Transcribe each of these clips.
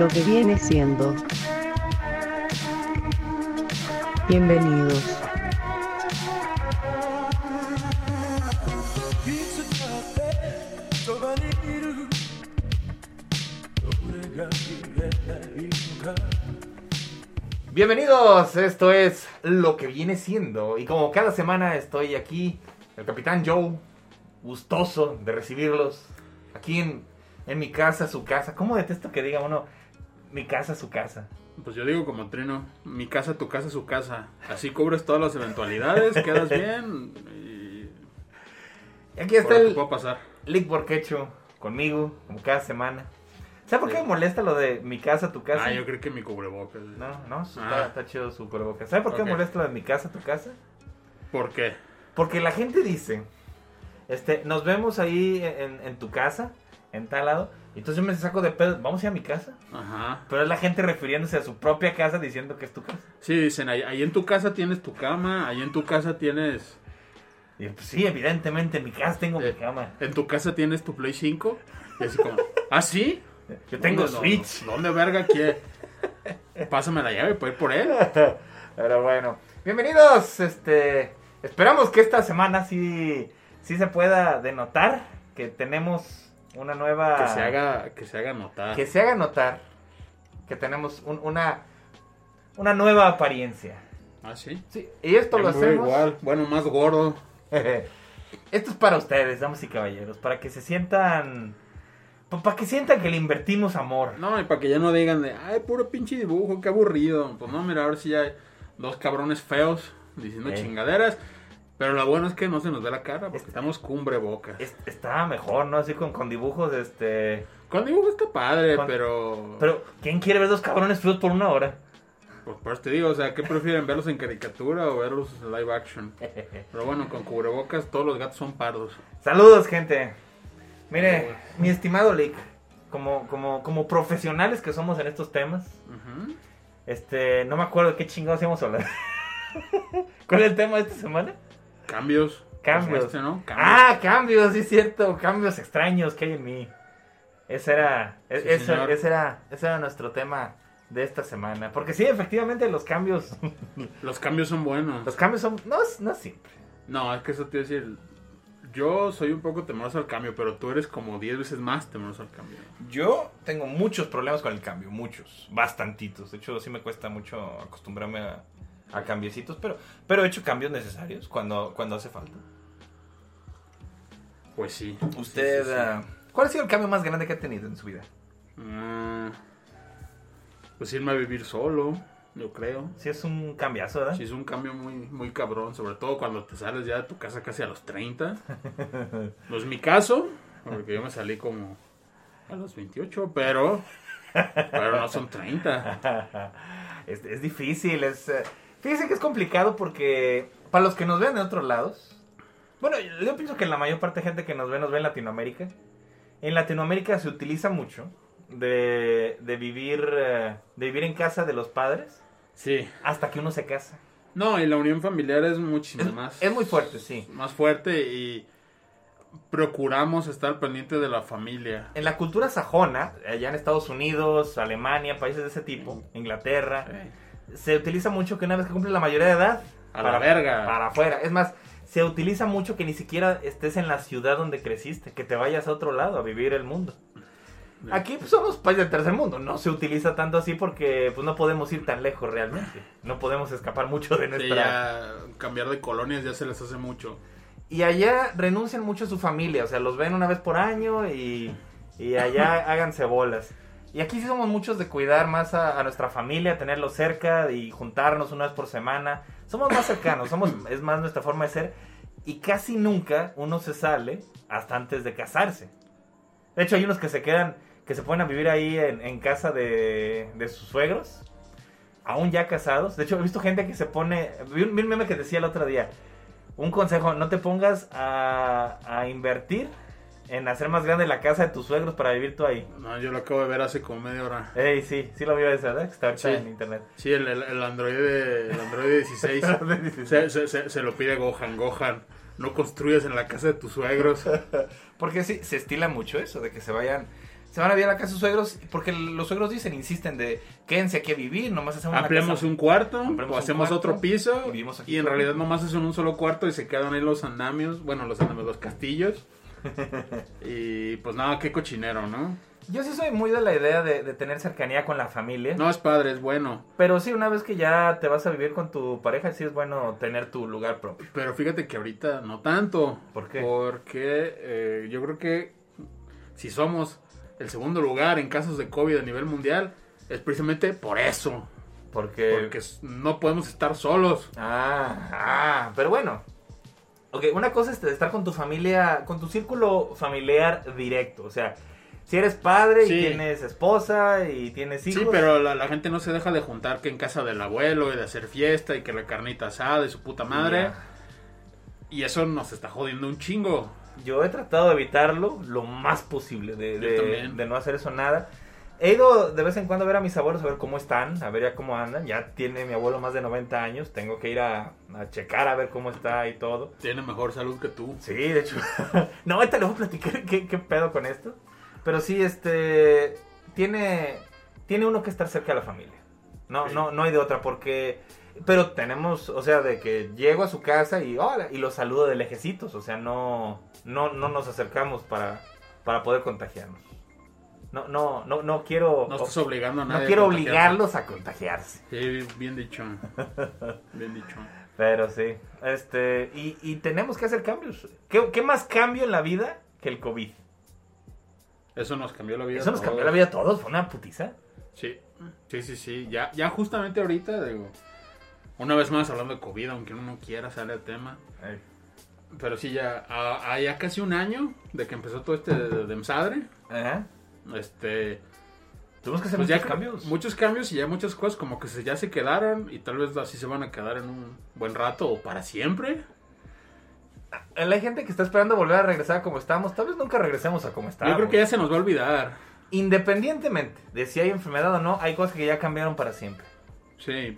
lo que viene siendo. Bienvenidos. Bienvenidos, esto es lo que viene siendo. Y como cada semana estoy aquí, el capitán Joe, gustoso de recibirlos aquí en, mi casa, su casa. ¿Cómo detesto que diga uno mi casa, su casa? Pues yo digo como trino, mi casa, tu casa, su casa. Así cubres todas las eventualidades, quedas bien y... Y aquí está Ahora, ¿qué el puede pasar? Lick Borquecho conmigo, como cada semana. ¿Sabes por qué me molesta lo de mi casa, tu casa? Ah, yo creo que mi cubrebocas. No, no, está, Ah. está chido su cubrebocas. ¿Sabe por qué me molesta lo de mi casa, tu casa? ¿Por qué? Porque la gente dice, este, nos vemos ahí en, en tu casa, en tal lado, entonces yo me saco de pedo, vamos a ir a mi casa. Ajá. Pero es la gente refiriéndose a su propia casa diciendo que es tu casa. Sí, dicen, ahí, ahí en tu casa tienes tu cama, ahí en tu casa tienes... Y pues sí, evidentemente en mi casa tengo Eh. mi cama. En tu casa tienes tu Play 5. Y así como, ¿ah, sí? Yo tengo ¿Dónde- Switch. ¿Dónde verga quiere? Pásame la llave, puedo ir por él. Pero bueno, bienvenidos. Este, esperamos que esta semana sí, sí se pueda denotar que tenemos una nueva Que se haga, que se haga notar. que se haga notar que tenemos un- una una nueva apariencia. ¿Ah, sí? Sí, y esto Yo lo hacemos. igual, bueno, más gordo. esto es para ustedes, damas y caballeros, para que se sientan pa- para que sientan que le invertimos amor. No, y para que ya no digan de, ay, puro pinche dibujo, qué aburrido. Pues no, mira, ahora sí hay dos cabrones feos diciendo Eh. chingaderas. Pero lo bueno es que no se nos ve la cara, porque Es- estamos cumbre bocas. Es- Estaba mejor, ¿no? Así con, con dibujos, este... Con dibujo está padre, Con- pero... Pero, ¿quién quiere ver dos cabrones feos por una hora? Pues por eso te digo, o sea, ¿qué prefieren, verlos en caricatura o verlos en live action? Pero bueno, con cubrebocas todos los gatos son pardos. Saludos, gente. Mire, mi estimado Lick, como, como, como profesionales que somos en estos temas, este, no me acuerdo de qué chingados íbamos a hablar. ¿Cuál es el tema de esta semana? Cambios. Cambios. Este, ¿no? Cambios. Ah, cambios, sí es cierto, cambios extraños que hay en mí. Ese era, e- Sí, ese, señor. ese era, ese era nuestro tema de esta semana. Porque sí, efectivamente los cambios, Los cambios son buenos. los cambios son, no, no siempre. No, es que eso te iba a decir. Yo soy un poco temeroso al cambio, pero tú eres como 10 veces más temeroso al cambio. Yo tengo muchos problemas con el cambio, muchos, bastantitos. De hecho, sí me cuesta mucho acostumbrarme a, a cambiecitos, pero, pero he hecho cambios necesarios cuando, cuando hace falta. Pues sí. Usted, Sí, sí, sí. ah, ¿cuál ha sido el cambio más grande que ha tenido en su vida? Ah, pues irme a vivir solo, yo creo. Sí, es un cambiazo, ¿verdad? Sí, es un cambio muy, muy cabrón, sobre todo cuando te sales ya de tu casa casi a los 30. No es mi caso, porque yo me salí como a los 28, pero, pero no son 30. es, es difícil, es... eh, fíjense que es complicado porque para los que nos ven de otros lados, bueno, yo pienso que la mayor parte de gente que nos ve nos ve en Latinoamérica. En Latinoamérica se utiliza mucho de, de vivir eh, de vivir en casa de los padres Sí. hasta que uno se casa. No, y la unión familiar es muchísimo Es, más... es muy fuerte, sí. Más fuerte y procuramos estar pendiente de la familia. En la cultura sajona, allá en Estados Unidos, Alemania, países de ese tipo, Inglaterra, se utiliza mucho que una vez que cumple la mayoría de edad, A la verga. Para afuera. Es más, se utiliza mucho que ni siquiera estés en la ciudad donde creciste, que te vayas a otro lado a vivir el mundo. Aquí pues, somos país del tercer mundo, no se utiliza tanto así porque pues no podemos ir tan lejos realmente. No podemos escapar mucho de Sí, nuestra... ya cambiar de colonias ya se les hace mucho. Y allá renuncian mucho a su familia, o sea, los ven una vez por año y, y allá háganse bolas. Y aquí sí somos muchos de cuidar más a, a nuestra familia, tenerlos cerca y juntarnos una vez por semana. Somos más cercanos, somos, es más nuestra forma de ser. Y casi nunca uno se sale hasta antes de casarse. De hecho, hay unos que se quedan, que se ponen a vivir ahí en, en casa de, de sus suegros, aún ya casados. De hecho, he visto gente que se pone. Vi un, vi un meme que decía el otro día: un consejo, no te pongas a, a invertir en hacer más grande la casa de tus suegros para vivir tú ahí. No, yo lo acabo de ver hace como media hora. Ey, sí, sí lo vio ese, ¿verdad? Está ahorita Sí. en internet. Sí, el, el, el Android, el Android 16 se, se, se, se lo pide Gohan. Gohan, no construyas en la casa de tus suegros. Porque sí, se estila mucho eso, de que se vayan se van a vivir a la casa de sus suegros porque los suegros dicen, insisten de quédense aquí a vivir, nomás hacemos Ampliamos casa. un cuarto o hacemos cuarto, otro piso y aquí y en realidad nomás hacen un solo cuarto y se quedan ahí los andamios, bueno, los andamios, los castillos. y pues nada, qué cochinero, ¿no? Yo sí soy muy de la idea de, de tener cercanía con la familia. No es padre, es bueno. Pero sí, una vez que ya te vas a vivir con tu pareja, sí es bueno tener tu lugar propio. Pero fíjate que ahorita no tanto. ¿Por qué? Porque eh, yo creo que si somos el segundo lugar en casos de COVID a nivel mundial, es precisamente por eso. Porque... Porque no podemos estar solos. Ah, ah, pero bueno. Ok, una cosa es estar con tu familia, con tu círculo familiar directo. O sea, si eres padre Sí. y tienes esposa y tienes hijos. Sí, pero la, la gente no se deja de juntar que en casa del abuelo y de hacer fiesta y que la carnita asada y su puta madre. Y eso nos está jodiendo un chingo. Yo he tratado de evitarlo lo más posible, de no hacer eso nada. He ido de vez en cuando a ver a mis abuelos, a ver cómo están, a ver ya cómo andan. Ya tiene mi abuelo más de 90 años, tengo que ir a, a checar a ver cómo está y todo. Tiene mejor salud que tú. Sí, de hecho. no, ahorita le voy a platicar qué, qué pedo con esto. Pero sí, este. Tiene. Tiene uno que estar cerca de la familia. No, Sí. no, no hay de otra, porque. Pero tenemos, o sea, de que llego a su casa y hola, y lo saludo de lejecitos. O sea, no. No, no nos acercamos para, para poder contagiarnos. No, no, no, no quiero. No estás obligando a no nadie. a quiero obligarlos a contagiarse. Sí, bien dicho. Bien dicho. Pero sí. Este. Y, y tenemos que hacer cambios. ¿Qué, qué más cambio en la vida que el COVID? Eso nos cambió la vida. Eso nos cambió la vida a todos, fue una putiza. Sí, sí, sí, sí. Ya, ya justamente ahorita, digo, una vez más hablando de COVID, aunque uno no quiera, sale el tema. Pero sí, ya, a, a ya casi un año de que empezó todo este de, Ajá. Este, Tuvimos que hacer pues muchos ya cambios. muchos cambios y ya muchas cosas como que se, ya se quedaron y tal vez así se van a quedar en un buen rato o para siempre. Hay gente que está esperando volver a regresar a como estábamos. Tal vez nunca regresemos a como estábamos. Yo creo que ya se nos va a olvidar. Independientemente de si hay enfermedad o no, hay cosas que ya cambiaron para siempre. Sí,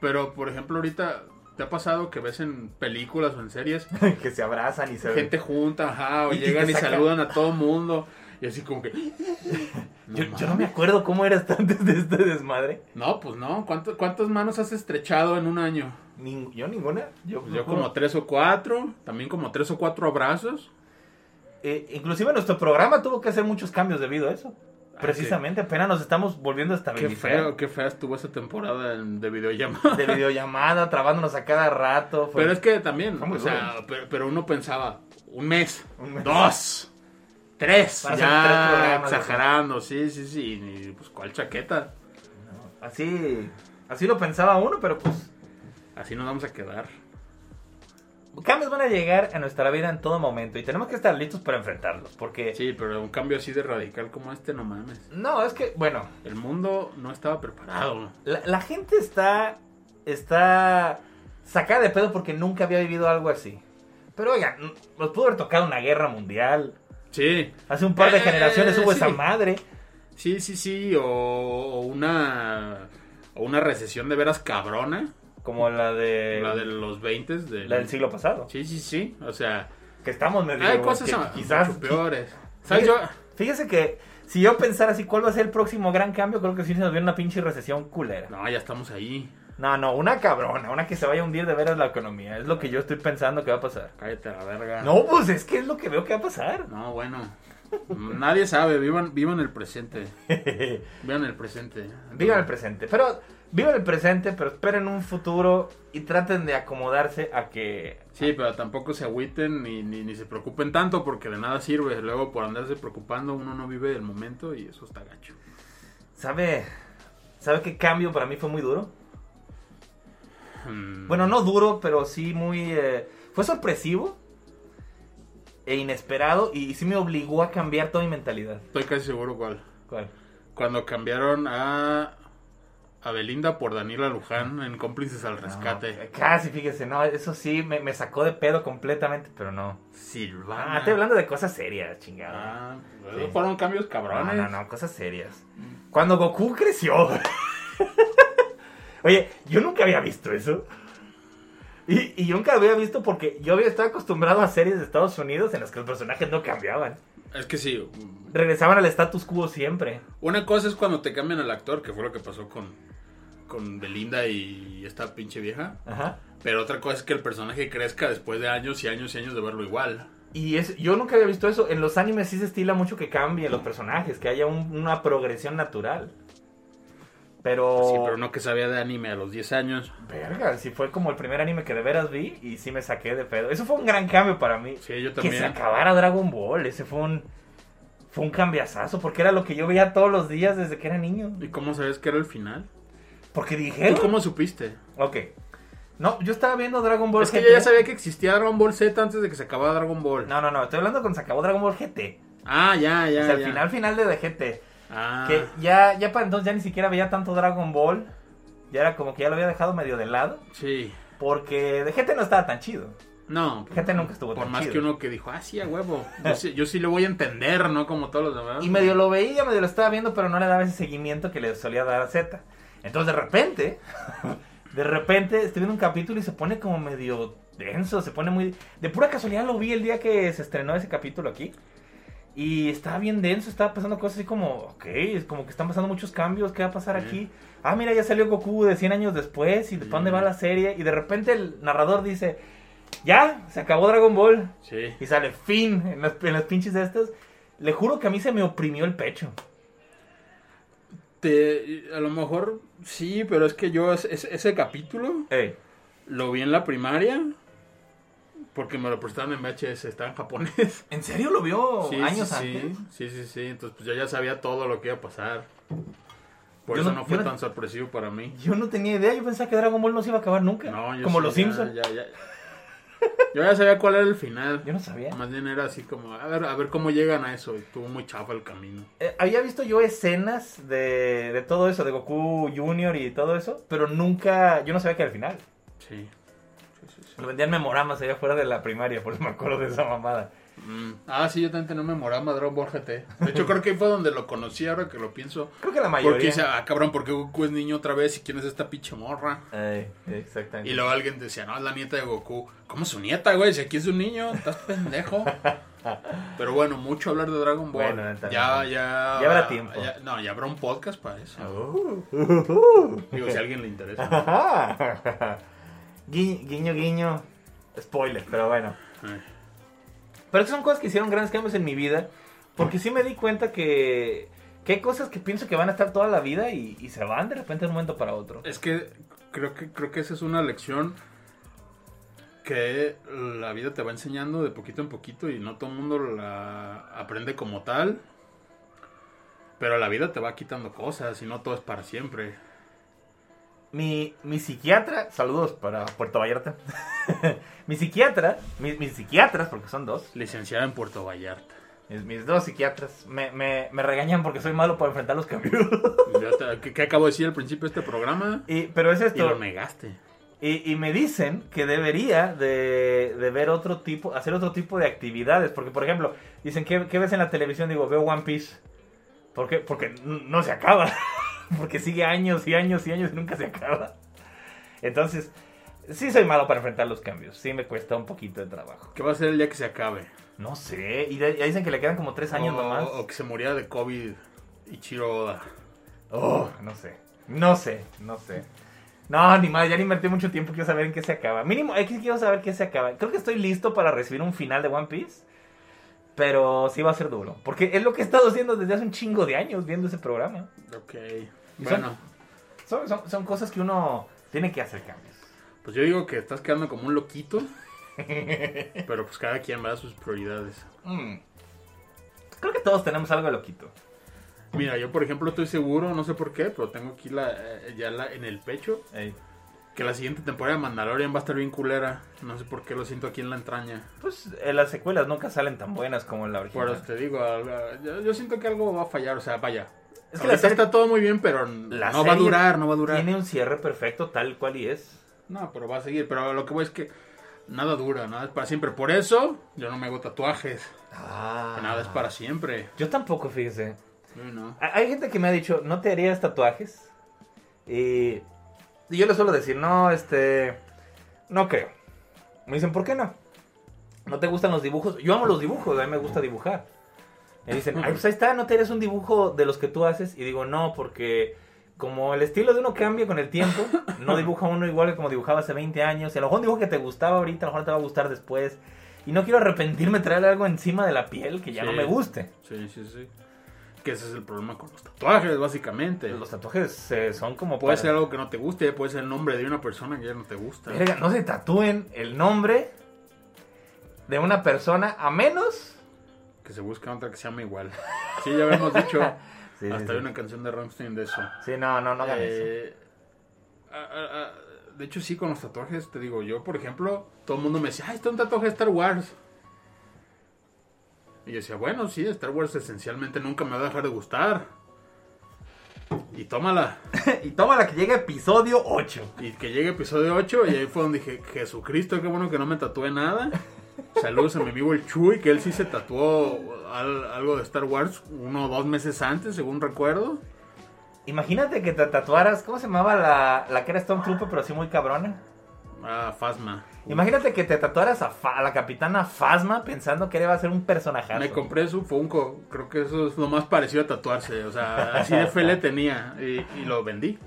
pero por ejemplo ahorita, ¿te ha pasado que ves en películas o en series que se abrazan y se gente junta, ajá, o Y- llegan y, saludan a todo mundo y así como que... Yo, yo no me acuerdo cómo eras antes de este desmadre. No, pues no. ¿Cuánto- ¿Cuántas manos has estrechado en un año? Ning- yo ninguna. Yo, Pues yo como tres o cuatro. También como tres o cuatro abrazos. Eh, inclusive nuestro programa tuvo que hacer muchos cambios debido a eso. Ah, Precisamente, apenas nos estamos volviendo a Qué estabilizar. feo, qué fea estuvo esa temporada de videollamada. De videollamada, trabándonos a cada rato. fue- Pero es que también, o sea, pero, pero uno pensaba, un mes, Un mes. dos, tres, Para ya tres exagerando, sí, sí, sí, y pues cuál chaqueta, Así, así lo pensaba uno, pero pues así nos vamos a quedar. cambios van a llegar a nuestra vida en todo momento y tenemos que estar listos para enfrentarlos, porque Sí, pero un cambio así de radical como este, no mames. no, es que bueno, El mundo no estaba preparado. la, la gente está está sacada de pedo porque nunca había vivido algo así. Pero oigan, nos pudo haber tocado una guerra mundial. Sí, Hace un par de Eh, generaciones hubo sí. esa madre. Sí, sí, sí, o, o una o una recesión de veras cabrona, Como la de la de los 20 de la del siglo pasado. Sí, sí, sí, o sea, Que estamos medio hay cosas que a- quizás mucho peores. ¿Sabes Fíjese, yo? fíjese que si yo pensara así cuál va a ser el próximo gran cambio, creo que sí se nos viene una pinche recesión culera. No, ya estamos ahí. No, no, una cabrona, una que se vaya a hundir de veras la economía. Es lo que yo estoy pensando que va a pasar. Cállate a la verga. No, pues es que es lo que veo que va a pasar. No, bueno. Nadie sabe, vivan, vivan el presente. Vivan el presente. Vivan el presente. Pero, vivan el presente, pero esperen un futuro y traten de acomodarse a que... Sí, pero tampoco se agüiten ni, ni, ni se preocupen tanto porque de nada sirve. Luego por andarse preocupando uno no vive el momento y eso está gacho. ¿Sabe? ¿Sabe qué cambio para mí fue muy duro? Mm, Bueno, no duro, pero sí muy... eh, fue sorpresivo e inesperado y sí me obligó a cambiar toda mi mentalidad. Estoy casi seguro cuál. ¿Cuál? Cuando cambiaron a, a Belinda por Daniela Luján en Cómplices al Rescate. No, casi, fíjese, no, eso sí me, me sacó de pedo completamente, pero no. Silvana. Ah, estoy hablando de cosas serias, chingada. Ah, Sí. fueron cambios no, cabrones. no, no, cosas serias. Cuando Goku creció. Oye, yo nunca había visto eso. Y, y yo nunca había visto porque yo había estado acostumbrado a series de Estados Unidos en las que los personajes no cambiaban. Es que sí. Regresaban al status quo siempre. Una cosa es cuando te cambian al actor, que fue lo que pasó con, con Belinda y esta pinche vieja. Ajá. Pero otra cosa es que el personaje crezca después de años y años y años de verlo igual. Y es, yo nunca había visto eso. En los animes sí se estila mucho que cambien los personajes, que haya un- una progresión natural. Pero... Sí, pero no que sabía de anime a los 10 años. Verga, sí fue como el primer anime que de veras vi y sí me saqué de pedo. Eso fue un gran cambio para mí. Sí, yo Que se también. acabara Dragon Ball, ese fue un... Fue un cambiazazo, porque era lo que yo veía todos los días desde que era niño. ¿Y cómo sabes que era el final? Porque dijeron... ¿Tú cómo supiste? Ok. No, yo estaba viendo Dragon Ball Es que yo ya sabía que existía Dragon Ball Z antes de que se acabara Dragon Ball. No, no, no, estoy hablando cuando se acabó Dragon Ball GT. Ah, ya, ya. o sea, el final final de GT. Ah. Que ya, ya para entonces ya ni siquiera veía tanto Dragon Ball. Ya era como que ya lo había dejado medio de lado. Sí. Porque de GT no estaba tan chido. No. GT nunca estuvo Por tan más chido. que uno que dijo, ah, sí, a huevo. Yo sí, yo sí lo voy a entender, ¿no? Como todos los demás. Y medio lo veía, medio lo estaba viendo, pero no le daba ese seguimiento que le solía dar a Z. Entonces de repente, de repente estoy viendo un capítulo y se pone como medio denso, se pone muy... De pura casualidad lo vi el día que se estrenó ese capítulo aquí. Y estaba bien denso, estaba pasando cosas así como, ok, es como que están pasando muchos cambios, ¿qué va a pasar Sí. aquí? Ah, mira, ya salió Goku de 100 años después y de dónde va la serie. Y de repente el narrador dice, ya, se acabó Dragon Ball. Sí. Y sale fin en las, en las pinches de estas. Le juro que a mí se me oprimió el pecho. Te, a lo mejor sí, pero es que yo ese, capítulo Ey, lo vi en la primaria. Porque me lo prestaron en VHS, estaba en japonés. ¿En serio lo vio Sí, años sí, antes? Sí, sí, sí. Entonces, pues yo ya sabía todo lo que iba a pasar. Por Yo eso no- no, fue no- tan sorpresivo para mí. Yo no tenía idea, yo pensaba que Dragon Ball no se iba a acabar nunca. No, yo como los Simpsons. ya- ya- Yo ya sabía cuál era el final. Yo no sabía. Más bien era así como, a ver, a ver cómo llegan a eso. Y Estuvo muy chafa el camino. Eh, había visto yo escenas de, de todo eso, de Goku Junior y todo eso, pero nunca, yo no sabía que era el final. Sí. Lo vendían memoramas allá fuera de la primaria, por eso me acuerdo de esa mamada. Mm. Ah, sí, yo también tenía un memorama Dragon Ball GT. De hecho, creo que ahí fue donde lo conocí ahora que lo pienso. Creo que la Porque mayoría. dice, ah, cabrón, ¿por qué Goku es niño otra vez? ¿Y quién es esta pinche morra? Ey, exactamente. Y luego alguien decía, no, es la nieta de Goku. ¿Cómo su nieta, güey? Si aquí es un niño, estás pendejo. Pero bueno, mucho hablar de Dragon Ball. Bueno, neta, ya, ya. Ya habrá tiempo. ya- no, ya habrá un podcast para eso. Uh, uh, uh. Digo, si a alguien le interesa. Ajá. Gui- guiño, guiño. Spoiler, pero bueno. Pero esas son cosas que hicieron grandes cambios en mi vida. Porque sí me di cuenta que, que hay cosas que pienso que van a estar toda la vida y, y se van de repente de un momento para otro. Es que creo que creo que esa es una lección que la vida te va enseñando de poquito en poquito y no todo el mundo la aprende como tal. Pero la vida te va quitando cosas y no todo es para siempre. Mi, mi psiquiatra, saludos para Puerto Vallarta. mi psiquiatra, mis, mis psiquiatras, porque son dos, Licenciada en Puerto Vallarta. mis, mis dos psiquiatras, me, me, me regañan porque soy malo para enfrentar los cambios. ¿Qué, acabo de decir al principio de este programa? y, pero es Y esto. lo negaste. Y, y me dicen que debería de, de ver otro tipo, hacer otro tipo de actividades. Porque, por ejemplo, dicen, ¿qué, qué ves en la televisión? Digo, veo One Piece. ¿Por qué? Porque no se acaba. Porque sigue años y años y años y nunca se acaba. Entonces, sí soy malo para enfrentar los cambios. Sí me cuesta un poquito de trabajo. ¿Qué va a ser el día que se acabe? No sé. Y de- ya dicen que le quedan como tres años o, nomás. o que se muriera de COVID Ichiro Oda. Oh, no sé. No sé, no sé. No, ni más, ya le invertí mucho tiempo, quiero saber en qué se acaba. Mínimo, aquí quiero saber qué se acaba. Creo que estoy listo para recibir un final de One Piece. Pero sí va a ser duro. Porque es lo que he estado haciendo desde hace un chingo de años viendo ese programa. Ok. Y Bueno, Son, son, son cosas que uno tiene que hacer cambios. pues yo digo que estás quedando como un loquito. pero pues cada quien va a sus prioridades. Mm. Creo que todos tenemos algo de loquito. Mira, yo por ejemplo estoy seguro, no sé por qué, pero tengo aquí la, eh, ya la, en el pecho Ey. Que la siguiente temporada de Mandalorian va a estar bien culera. No sé por qué lo siento aquí en la entraña. Pues eh, las secuelas nunca salen tan buenas como en la original. eso te digo, yo, yo siento que algo va a fallar, o sea, vaya. Es que la serie- está todo muy bien, pero La no va a durar, no va a durar. Tiene un cierre perfecto tal cual y es. No, pero va a seguir. Pero lo que voy es que nada dura, nada es para siempre. Por eso yo no me hago tatuajes. Ah. Nada es para siempre. Yo tampoco, fíjese. No. Hay gente que me ha dicho, no te harías tatuajes. Y, y yo le suelo decir, no, este, no creo. Me dicen, ¿por qué no? ¿No te gustan los dibujos? Yo amo los dibujos, a mí me gusta dibujar. Me dicen, ay, pues ahí está, no te eres un dibujo de los que tú haces. Y digo, no, porque como el estilo de uno cambia con el tiempo, no dibuja uno igual que como dibujaba hace 20 años. Y a lo mejor un dibujo que te gustaba ahorita, a lo mejor te va a gustar después. Y no quiero arrepentirme de traer algo encima de la piel que ya Sí. no me guste. Sí, sí, sí. Que ese es el problema con los tatuajes, básicamente. Los tatuajes eh, son como... Puede para- ser algo que no te guste, puede ser el nombre de una persona que ya no te gusta. Verga, no se tatúen el nombre de una persona a menos... Que se busque otra que se llame igual. Sí, ya habíamos dicho. Sí, Hasta sí. hay una canción de Rammstein de eso. Sí, no, no, no hagan eso. Eh, a- a- a- de hecho, sí, con los tatuajes, te digo, yo, por ejemplo, todo el mundo me decía, ay, está un tatuaje de Star Wars. Y yo decía, bueno, sí, Star Wars esencialmente nunca me va a dejar de gustar. Y tómala. y toma la que llega episodio 8. Y que llegue episodio 8 y ahí fue donde dije, Jesucristo, qué bueno que no me tatué nada. Saludos a mi amigo el Chuy, que él sí se tatuó al- algo de Star Wars uno o dos meses antes, según recuerdo. Imagínate que te tatuaras, ¿cómo se llamaba la, la que era Stormtrooper, pero así muy cabrona? Ah, Fasma. Imagínate que te tatuaras a, Fa- a la capitana Phasma pensando que iba a ser un personaje. Me compré su Funko, creo que eso es lo más parecido a tatuarse, o sea, así de fe le tenía y, y lo vendí.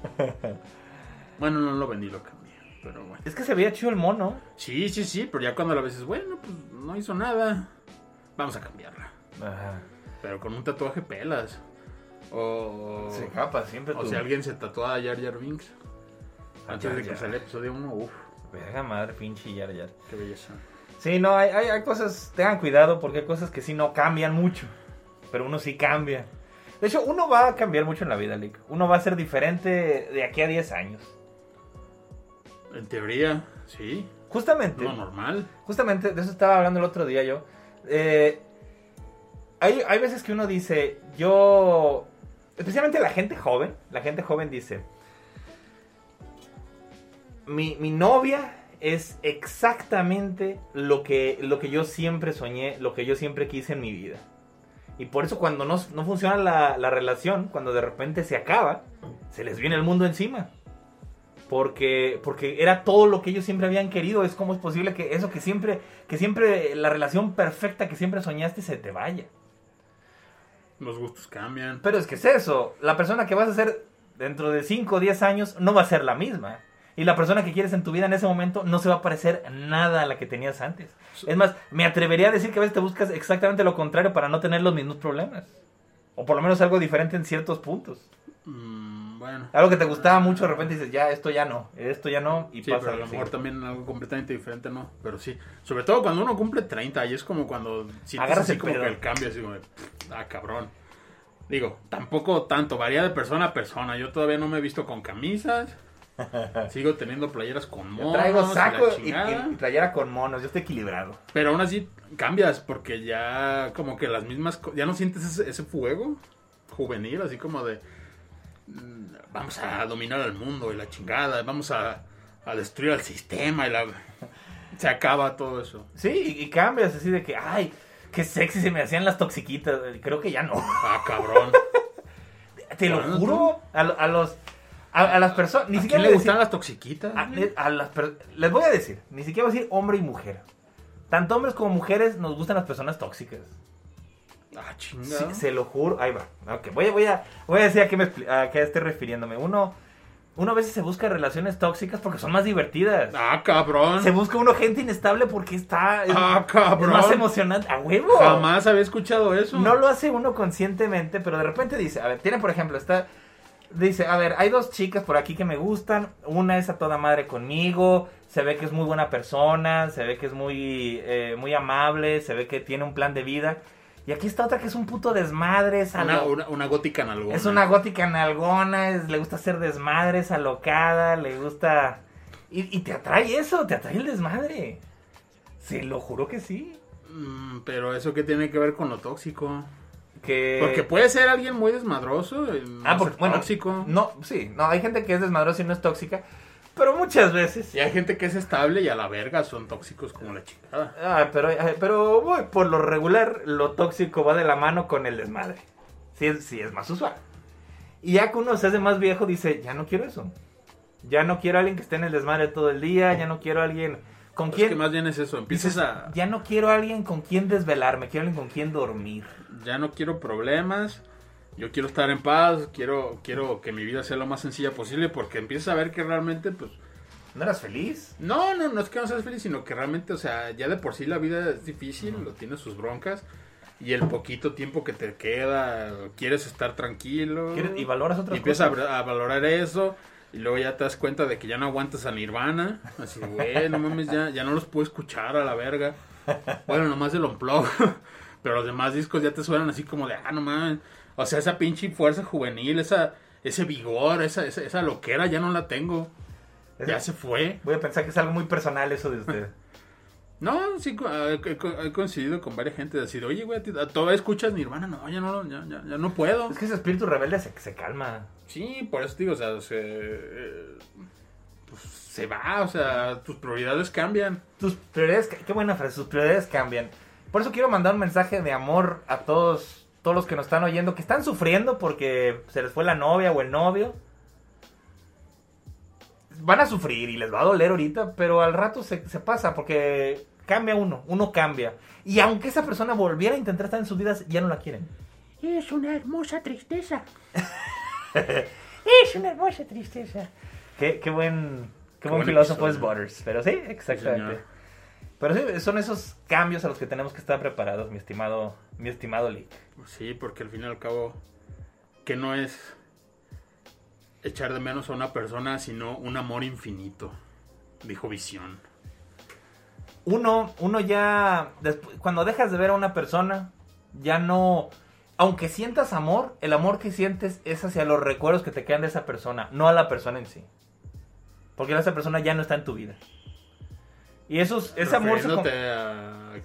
Bueno, no lo vendí, lo cambié, pero bueno. Es que se veía chido el mono. Sí, sí, sí, pero ya cuando la ves es bueno, pues no hizo nada, vamos a cambiarla. Pero con un tatuaje pelas. O, Se capa siempre o tu... si alguien se tatúa a Jar Jar Binks antes de que saliera el episodio 1, uff, Verga madre, pinche Yar Yar. qué belleza. Sí, no, hay, hay, hay cosas, tengan cuidado porque hay cosas que sí no cambian mucho, pero uno sí cambia. De hecho, uno va a cambiar mucho en la vida, Lick. Uno va a ser diferente de aquí a 10 años. En teoría, sí, Justamente, lo normal. justamente, de eso estaba hablando el otro día yo. Eh, hay, hay veces que uno dice, yo, especialmente la gente joven, la gente joven dice, mi, mi novia es exactamente lo que, lo que yo siempre soñé, lo que yo siempre quise en mi vida. Y por eso cuando no, no funciona la, la relación, cuando de repente se acaba, se les viene el mundo encima. Porque, porque era todo lo que ellos siempre habían querido. Es como es posible que eso que siempre, que siempre, la relación perfecta que siempre soñaste se te vaya. Los gustos cambian. Pero es que es eso. La persona que vas a ser dentro de 5 o 10 años no va a ser la misma. Y la persona que quieres en tu vida en ese momento no se va a parecer nada a la que tenías antes. Es más, me atrevería a decir que a veces te buscas exactamente lo contrario para no tener los mismos problemas. O por lo menos algo diferente en ciertos puntos. Mm, bueno. Algo que te gustaba mucho, de repente dices, ya, esto ya no, esto ya no, y Sí, pasa pero a lo mejor también algo completamente diferente, ¿no? Pero sí. Sobre todo cuando uno cumple 30 y es como cuando sientes Agarras así el como pedo. que el cambio, así como de, ah, cabrón. Digo, tampoco tanto, varía de persona a persona. Yo todavía no me he visto con camisas. Sigo teniendo playeras con Yo monos. traigo y la saco y, y- playera con monos, yo estoy equilibrado. Pero aún así cambias porque ya como que las mismas... Ya no sientes ese, ese fuego juvenil, así como de... mm, Vamos a dominar al mundo y la chingada, vamos a, a destruir al sistema y la... Se acaba todo eso. Sí, y, y cambias así de que, ay, qué sexy se me hacían las toxiquitas. Creo que ya no. Ah, cabrón. Te lo juro, a los... A, a las personas, ni ¿A siquiera quién le gustan decir- las toxiquitas? a- a las les voy a decir, ni siquiera voy a decir hombre y mujer. Tanto hombres como mujeres nos gustan las personas tóxicas. Ah, Sí, chinga. se lo juro. Ahí va. Ok, voy a, voy a, voy a decir a qué, me, a qué estoy refiriéndome. Uno, uno a veces se busca relaciones tóxicas porque son más divertidas. Ah, cabrón. Se busca uno gente inestable porque está es, Ah, es cabrón. más emocionante. ¡A huevo! Jamás había escuchado eso. No lo hace uno conscientemente, pero de repente dice, a ver, tiene por ejemplo, está, dice, a ver, hay dos chicas por aquí que me gustan, una es a toda madre conmigo, se ve que es muy buena persona, se ve que es muy, eh, muy amable, se ve que tiene un plan de vida, y aquí está otra que es un puto desmadre, es, Una, una, una gótica nalgona. es una gótica nalgona, es- le gusta hacer desmadres, alocada, le gusta... Y, y te atrae eso, te atrae el desmadre. Se lo juro que sí. Mm, pero eso qué tiene que ver con lo tóxico. Que... Porque puede ser alguien muy desmadroso. Ah, porque, bueno, tóxico. No, sí, no, hay gente que es desmadrosa y no es tóxica, pero muchas veces. Y hay gente que es estable y a la verga son tóxicos como la chingada. Ah, pero, pero por lo regular, lo tóxico va de la mano con el desmadre. Sí, es- sí es más usual. Y ya que uno se hace más viejo, dice, ya no quiero eso. Ya no quiero a alguien que esté en el desmadre todo el día, ya no quiero a alguien con Es quien... que más bien es eso. Empiezas dices, a. Ya no quiero a alguien con quien desvelarme, quiero a alguien con quien dormir. ya no quiero problemas. Yo quiero estar en paz, quiero, quiero que mi vida sea lo más sencilla posible porque empiezas a ver que realmente, pues, ¿No eras feliz? no, no, no es que no seas feliz, sino que realmente, o sea, ya de por sí la vida es difícil, lo tiene sus broncas. Y el poquito tiempo que te queda, quieres estar tranquilo. ¿Quieres- y valoras otras Y empiezas a, a valorar eso. Y luego ya te das cuenta de que ya no aguantas a Nirvana. Así, güey, no mames, ya, ya no los puedo escuchar a la verga. Bueno, nomás el Unplug. Pero los demás discos ya te suenan así como de, ah, no mames. O sea, esa pinche fuerza juvenil, esa, ese vigor, esa, esa, esa loquera, ya no la tengo. Ya se fue. Voy a pensar que es algo muy personal eso de usted. No, sí, he, coincidido con varias gente de decir, oye, güey, ¿a ti- ¿todavía escuchas Nirvana? No, ya no, ya, ya, ya no puedo. es que ese espíritu rebelde se, se calma. Sí, por eso digo, o sea, se, eh, pues, se va, o sea, tus prioridades cambian. Tus prioridades, qué buena frase, tus prioridades cambian. Por eso quiero mandar un mensaje de amor a todos, todos los que nos están oyendo, que están sufriendo porque se les fue la novia o el novio. Van a sufrir y les va a doler ahorita, pero al rato se, se pasa porque cambia uno, uno cambia. Y aunque esa persona volviera a intentar estar en sus vidas, ya no la quieren. Es una hermosa tristeza. Es una hermosa tristeza. Qué, qué buen, qué buen buen filósofo es. Butters. Pero sí, exactamente. pero sí, son esos cambios a los que tenemos que estar preparados, mi estimado, mi estimado Lick. Sí, porque al fin y al cabo, que no es echar de menos a una persona, sino un amor infinito, dijo Visión. Uno, uno ya, cuando dejas de ver a una persona, ya no, aunque sientas amor, el amor que sientes es hacia los recuerdos que te quedan de esa persona, no a la persona en sí. Porque esa persona ya no está en tu vida. Y esos, ese amor se... con- ¿Refiriéndote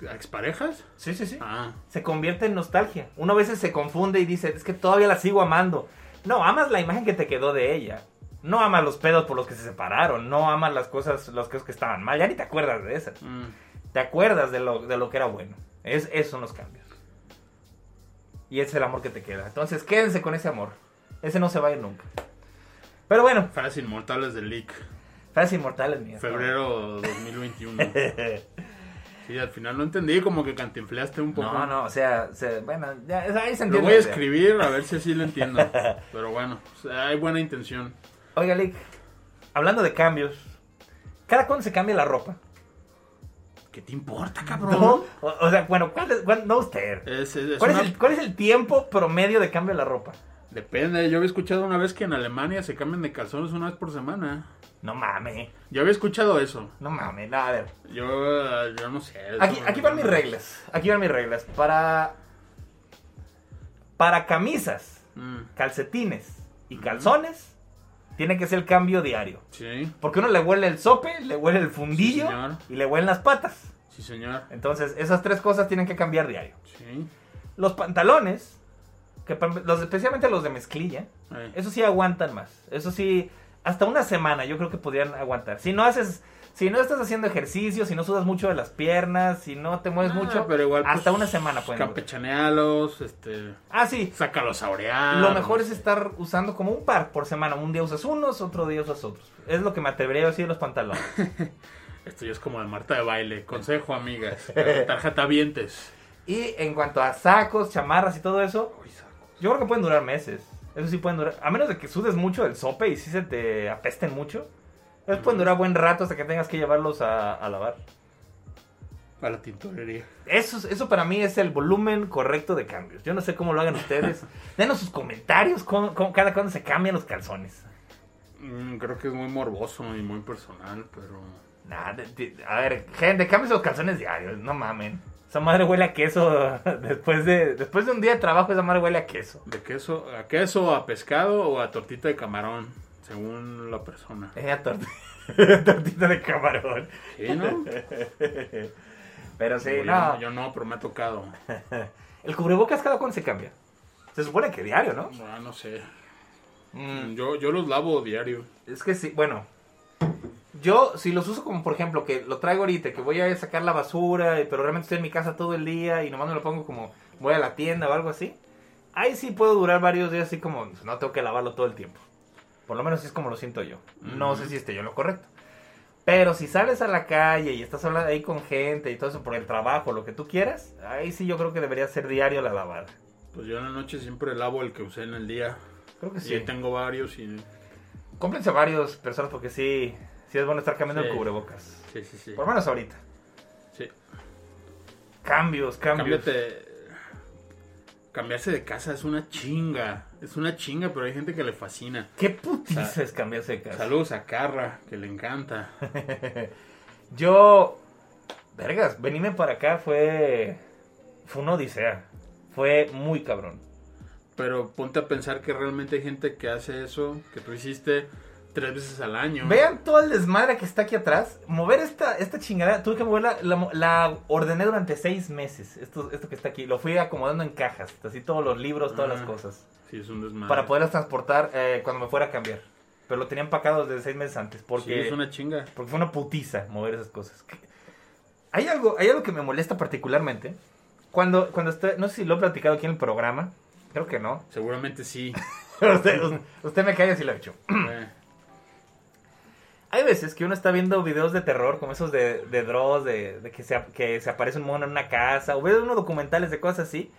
a, a exparejas? Sí, sí, sí. Ah, se convierte en nostalgia. Uno a veces se confunde y dice, es que todavía la sigo amando. No, amas la imagen que te quedó de ella. No amas los pedos por los que se separaron. No amas las cosas, las cosas que estaban mal. Ya ni te acuerdas de esas. mm, Te acuerdas de lo, de lo que era bueno. Es, esos son los cambios. Y ese es el amor que te queda. Entonces quédense con ese amor. Ese no se va a ir nunca. Pero bueno, frases inmortales de Leak, frases inmortales mías. febrero 2021. Sí, al final no entendí, como que cantinfleaste un poco. No, no, o sea, se- bueno, ya, ahí se Lo entiende. voy a escribir a ver si así lo entiendo. Pero bueno, o sea, hay buena intención. Oiga, Lick, hablando de cambios, ¿cada cuándo se cambia la ropa? ¿Qué te importa, cabrón? ¿No? O, o sea, bueno, ¿cuál es, cuál- no usted. Es- ¿Cuál, una- el, cuál es el tiempo promedio de cambio de la ropa? Depende, yo había escuchado una vez que en Alemania se cambian de calzones una vez por semana. No mames, Yo había escuchado eso. no mames, no, a ver. Yo, yo no sé. Aquí, van mis reglas, aquí van mis reglas. Para, para camisas, Mm, calcetines y calzones, tiene que ser el cambio diario. sí, Porque uno le huele el sope, le huele el fundillo Sí, y le huelen las patas. sí, señor. Entonces, esas tres cosas tienen que cambiar diario. Sí. Los pantalones, que los, especialmente los de mezclilla, eh, eso sí aguantan más. Eso sí, hasta una semana yo creo que podrían aguantar. Si no haces, si no estás haciendo ejercicio, si no sudas mucho de las piernas, si no te mueves ah, mucho, pero igual, hasta pues, una semana pueden. Campechanealos, este. Ah, sí. Sácalos a orear. Lo mejor es estar usando como un par por semana. Un día usas unos, otro día usas otros. Es lo que me atrevería a decir de los pantalones. Esto ya es como de Marta de baile. Consejo, amigas. Tarjeta vientes. Y en cuanto a sacos, chamarras y todo eso, yo creo que pueden durar meses. Eso sí pueden durar. A menos de que sudes mucho del sope y si se te apesten mucho. Esos pueden durar buen rato hasta que tengas que llevarlos a, a lavar. A la tintorería. Eso, es- eso para mí es el volumen correcto de cambios. Yo no sé cómo lo hagan ustedes. Denos sus comentarios, cómo, cómo- cada cuándo se cambian los calzones. Mm, creo que es muy morboso y muy personal, pero. Nah, de- de- a ver, gente, cambien los calzones diarios, no mamen. Esa madre huele a queso después de, después de un día de trabajo, esa madre huele a queso. ¿De queso? ¿A queso, a pescado o a tortita de camarón? Según la persona. A tort- tortita de camarón. ¿Sí, no? Pero sí, Yo no. Yo no, pero me ha tocado. El cubrebocas cada cuándo se cambia. Se supone que diario, ¿no? Ah, no sé. Mm, Yo, yo los lavo diario. es que sí, bueno. Yo, si los uso como, por ejemplo, que lo traigo ahorita, que voy a sacar la basura, pero realmente estoy en mi casa todo el día y nomás me lo pongo como voy a la tienda o algo así. Ahí sí puedo durar varios días así como, no tengo que lavarlo todo el tiempo. Por lo menos es como lo siento yo. No sé si esté yo lo correcto. Pero si sales a la calle y estás hablando ahí con gente y todo eso por el trabajo, lo que tú quieras, ahí sí yo creo que debería ser diario la lavada. Pues yo en la noche siempre lavo el que usé en el día. Creo que Y sí. tengo varios y... Cómprense varios personas porque sí, sí es bueno estar cambiando Sí. el cubrebocas. Sí, sí, sí. Por lo menos ahorita. Sí. Cambios, cambios. Cámbiate. Cambiarse de casa es una chinga. Es una chinga, pero hay gente que le fascina. ¿Qué putiza Sa- es cambiarse de casa? Saludos a Carra, que le encanta. Yo, vergas, venirme para acá fue, fue una odisea. Fue muy cabrón. Pero ponte a pensar que realmente hay gente que hace eso, que tú hiciste tres veces al año. Vean todo el desmadre que está aquí atrás. Mover esta, esta chingadera, tuve que moverla, la, la ordené durante seis meses. Esto, esto que está aquí, lo fui acomodando en cajas. Así todos los libros, todas Ah. las cosas. Sí, es un desmadre. Para poderlas transportar eh, cuando me fuera a cambiar. Pero lo tenía empacado desde seis meses antes. Sí, Porque, es una chinga. porque fue una putiza mover esas cosas. Hay algo, hay algo que me molesta particularmente. Cuando, cuando estoy, no sé si lo he platicado aquí en el programa. Creo que no. Seguramente sí. usted, usted me cae si lo he hecho. Eh, Hay veces que uno está viendo videos de terror, como esos de, de Dross, de, de que, se, ap- que se aparece un mono en una casa, o ve unos documentales de cosas así,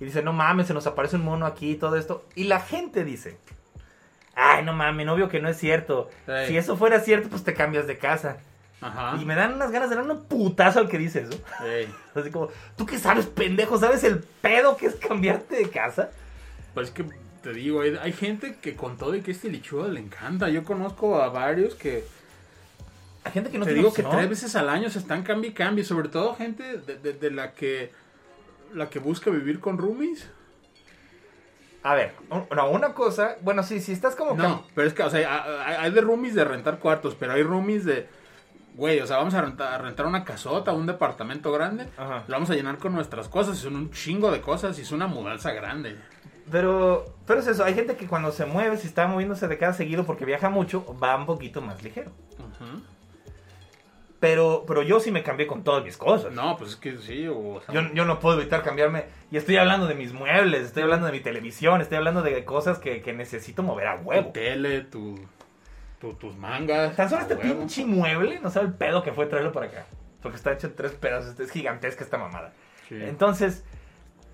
y dice, no mames, se nos aparece un mono aquí y todo esto. Y la gente dice, ay, no mames, novio que no es cierto. Si eso fuera cierto, pues te cambias de casa. Ajá. Y me dan unas ganas de dar un putazo al que dice eso. Ey, Así como, ¿tú qué sabes, pendejo? ¿Sabes el pedo que es cambiarte de casa? Pues es que te digo, hay, hay gente que con todo y que este lichudo le encanta. Yo conozco a varios que Hay gente que no te tiene digo que tres veces al año se están cambio y cambio. Sobre todo gente de, de- de la que la que busca vivir con roomies. A ver, no, una cosa, bueno, sí, si estás como... No, pero es que, o sea, hay- hay de roomies de rentar cuartos, pero hay roomies de, güey, o sea, vamos a rentar, a rentar una casota, un departamento grande, Ajá. lo vamos a llenar con nuestras cosas, son un chingo de cosas y es una mudanza grande. Pero, pero es eso, hay gente que cuando se mueve, si está moviéndose de cada seguido porque viaja mucho, va un poquito más ligero. Ujú. Pero, pero yo sí me cambié con todas mis cosas. No, pues es que sí, o sea, Yo, yo no puedo evitar cambiarme. Y estoy hablando de mis muebles, estoy hablando de mi televisión, estoy hablando de cosas que, que necesito mover a tu huevo. tele, tu, tu- tus mangas. Tan solo este huevo. pinche mueble, no sabe el pedo que fue traerlo para acá. Porque está hecho en tres pedazos, es gigantesca esta mamada. Sí. Entonces,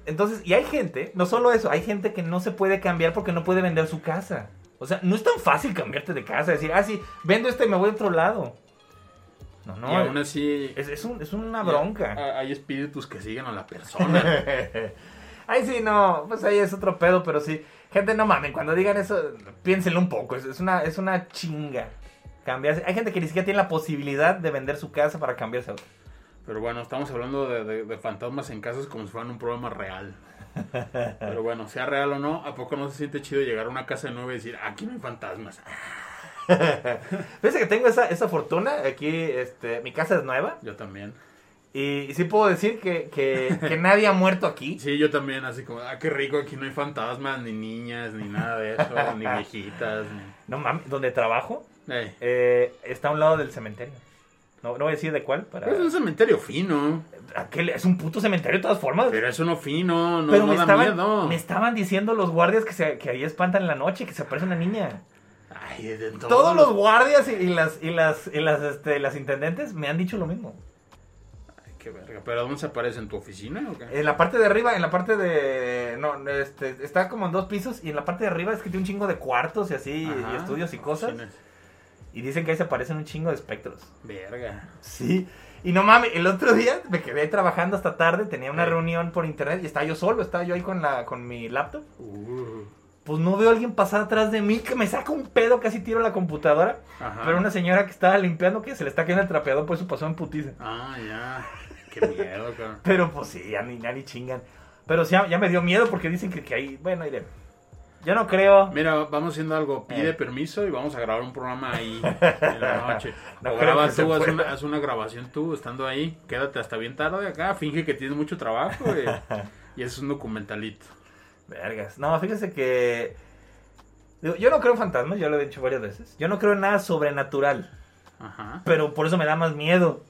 entonces, y hay gente, no solo eso, hay gente que no se puede cambiar porque no puede vender su casa. O sea, no es tan fácil cambiarte de casa, decir, ah, sí, vendo este y me voy a otro lado. No, no, y aún así, es, es, un- es una bronca. a- Hay espíritus que siguen a la persona. Ay, sí, no, pues ahí es otro pedo, pero sí. Gente, no mamen, cuando digan eso, piénsenlo un poco, es, es una, es una chinga. Cambiarse. Hay gente que ni siquiera tiene la posibilidad de vender su casa para cambiarse a otra. Pero bueno, estamos hablando de, de- de fantasmas en casas como si fueran un programa real. Pero bueno, sea real o no, ¿a poco no se siente chido llegar a una casa nueva y decir, aquí no hay fantasmas? Fíjense que tengo esa, esa fortuna, aquí este, mi casa es nueva Yo también. y, y sí puedo decir que, que, que nadie ha muerto aquí. Sí, yo también, así como, ah, qué rico, aquí no hay fantasmas, ni niñas, ni nada de eso, ni viejitas, ni... No mames, donde trabajo Ey, eh, está a un lado del cementerio. No, no voy a decir de cuál. Para... Es un cementerio fino, Aquel es un puto cementerio de todas formas. pero es uno fino, no, Pero no me, da estaban, miedo. me estaban diciendo los guardias que, se, que ahí espantan en la noche, que se aparece una niña. Ay, de todos, Todos los guardias y, y las y las y las este, las intendentes me han dicho lo mismo. Ay, qué verga, ¿pero dónde se aparece? ¿En tu oficina o qué? En la parte de arriba, en la parte de no, este está como en dos pisos y en la parte de arriba es que tiene un chingo de cuartos y así Ajá, y estudios y cosas oficinas. y dicen que ahí se aparecen un chingo de espectros. Verga. Sí. Y no mames, el otro día me quedé ahí trabajando hasta tarde, tenía una Sí. reunión por internet y estaba yo solo, estaba yo ahí con la con mi laptop. Uh, Pues no veo a alguien pasar atrás de mí que me saca un pedo, casi tiro la computadora. ajá. Pero una señora que estaba limpiando, que se le está cayendo el trapeador, por eso pasó en putiza. Ah, ya. Qué miedo, cabrón. Pero pues sí, ya ni, ya ni chingan. Pero sí, ya, ya me dio miedo porque dicen que, que ahí, bueno, iré. Yo no creo. Mira, vamos haciendo algo. Pide Eh. permiso y vamos a grabar un programa ahí en la noche. No o creo graba que se tú, haz una, haz una grabación tú estando ahí. Quédate hasta bien tarde acá. Finge que tienes mucho trabajo y, y es un documentalito. Vergas. No, fíjense que. yo no creo en fantasmas, ya lo he dicho varias veces. Yo no creo en nada sobrenatural. Ajá. Pero por eso me da más miedo.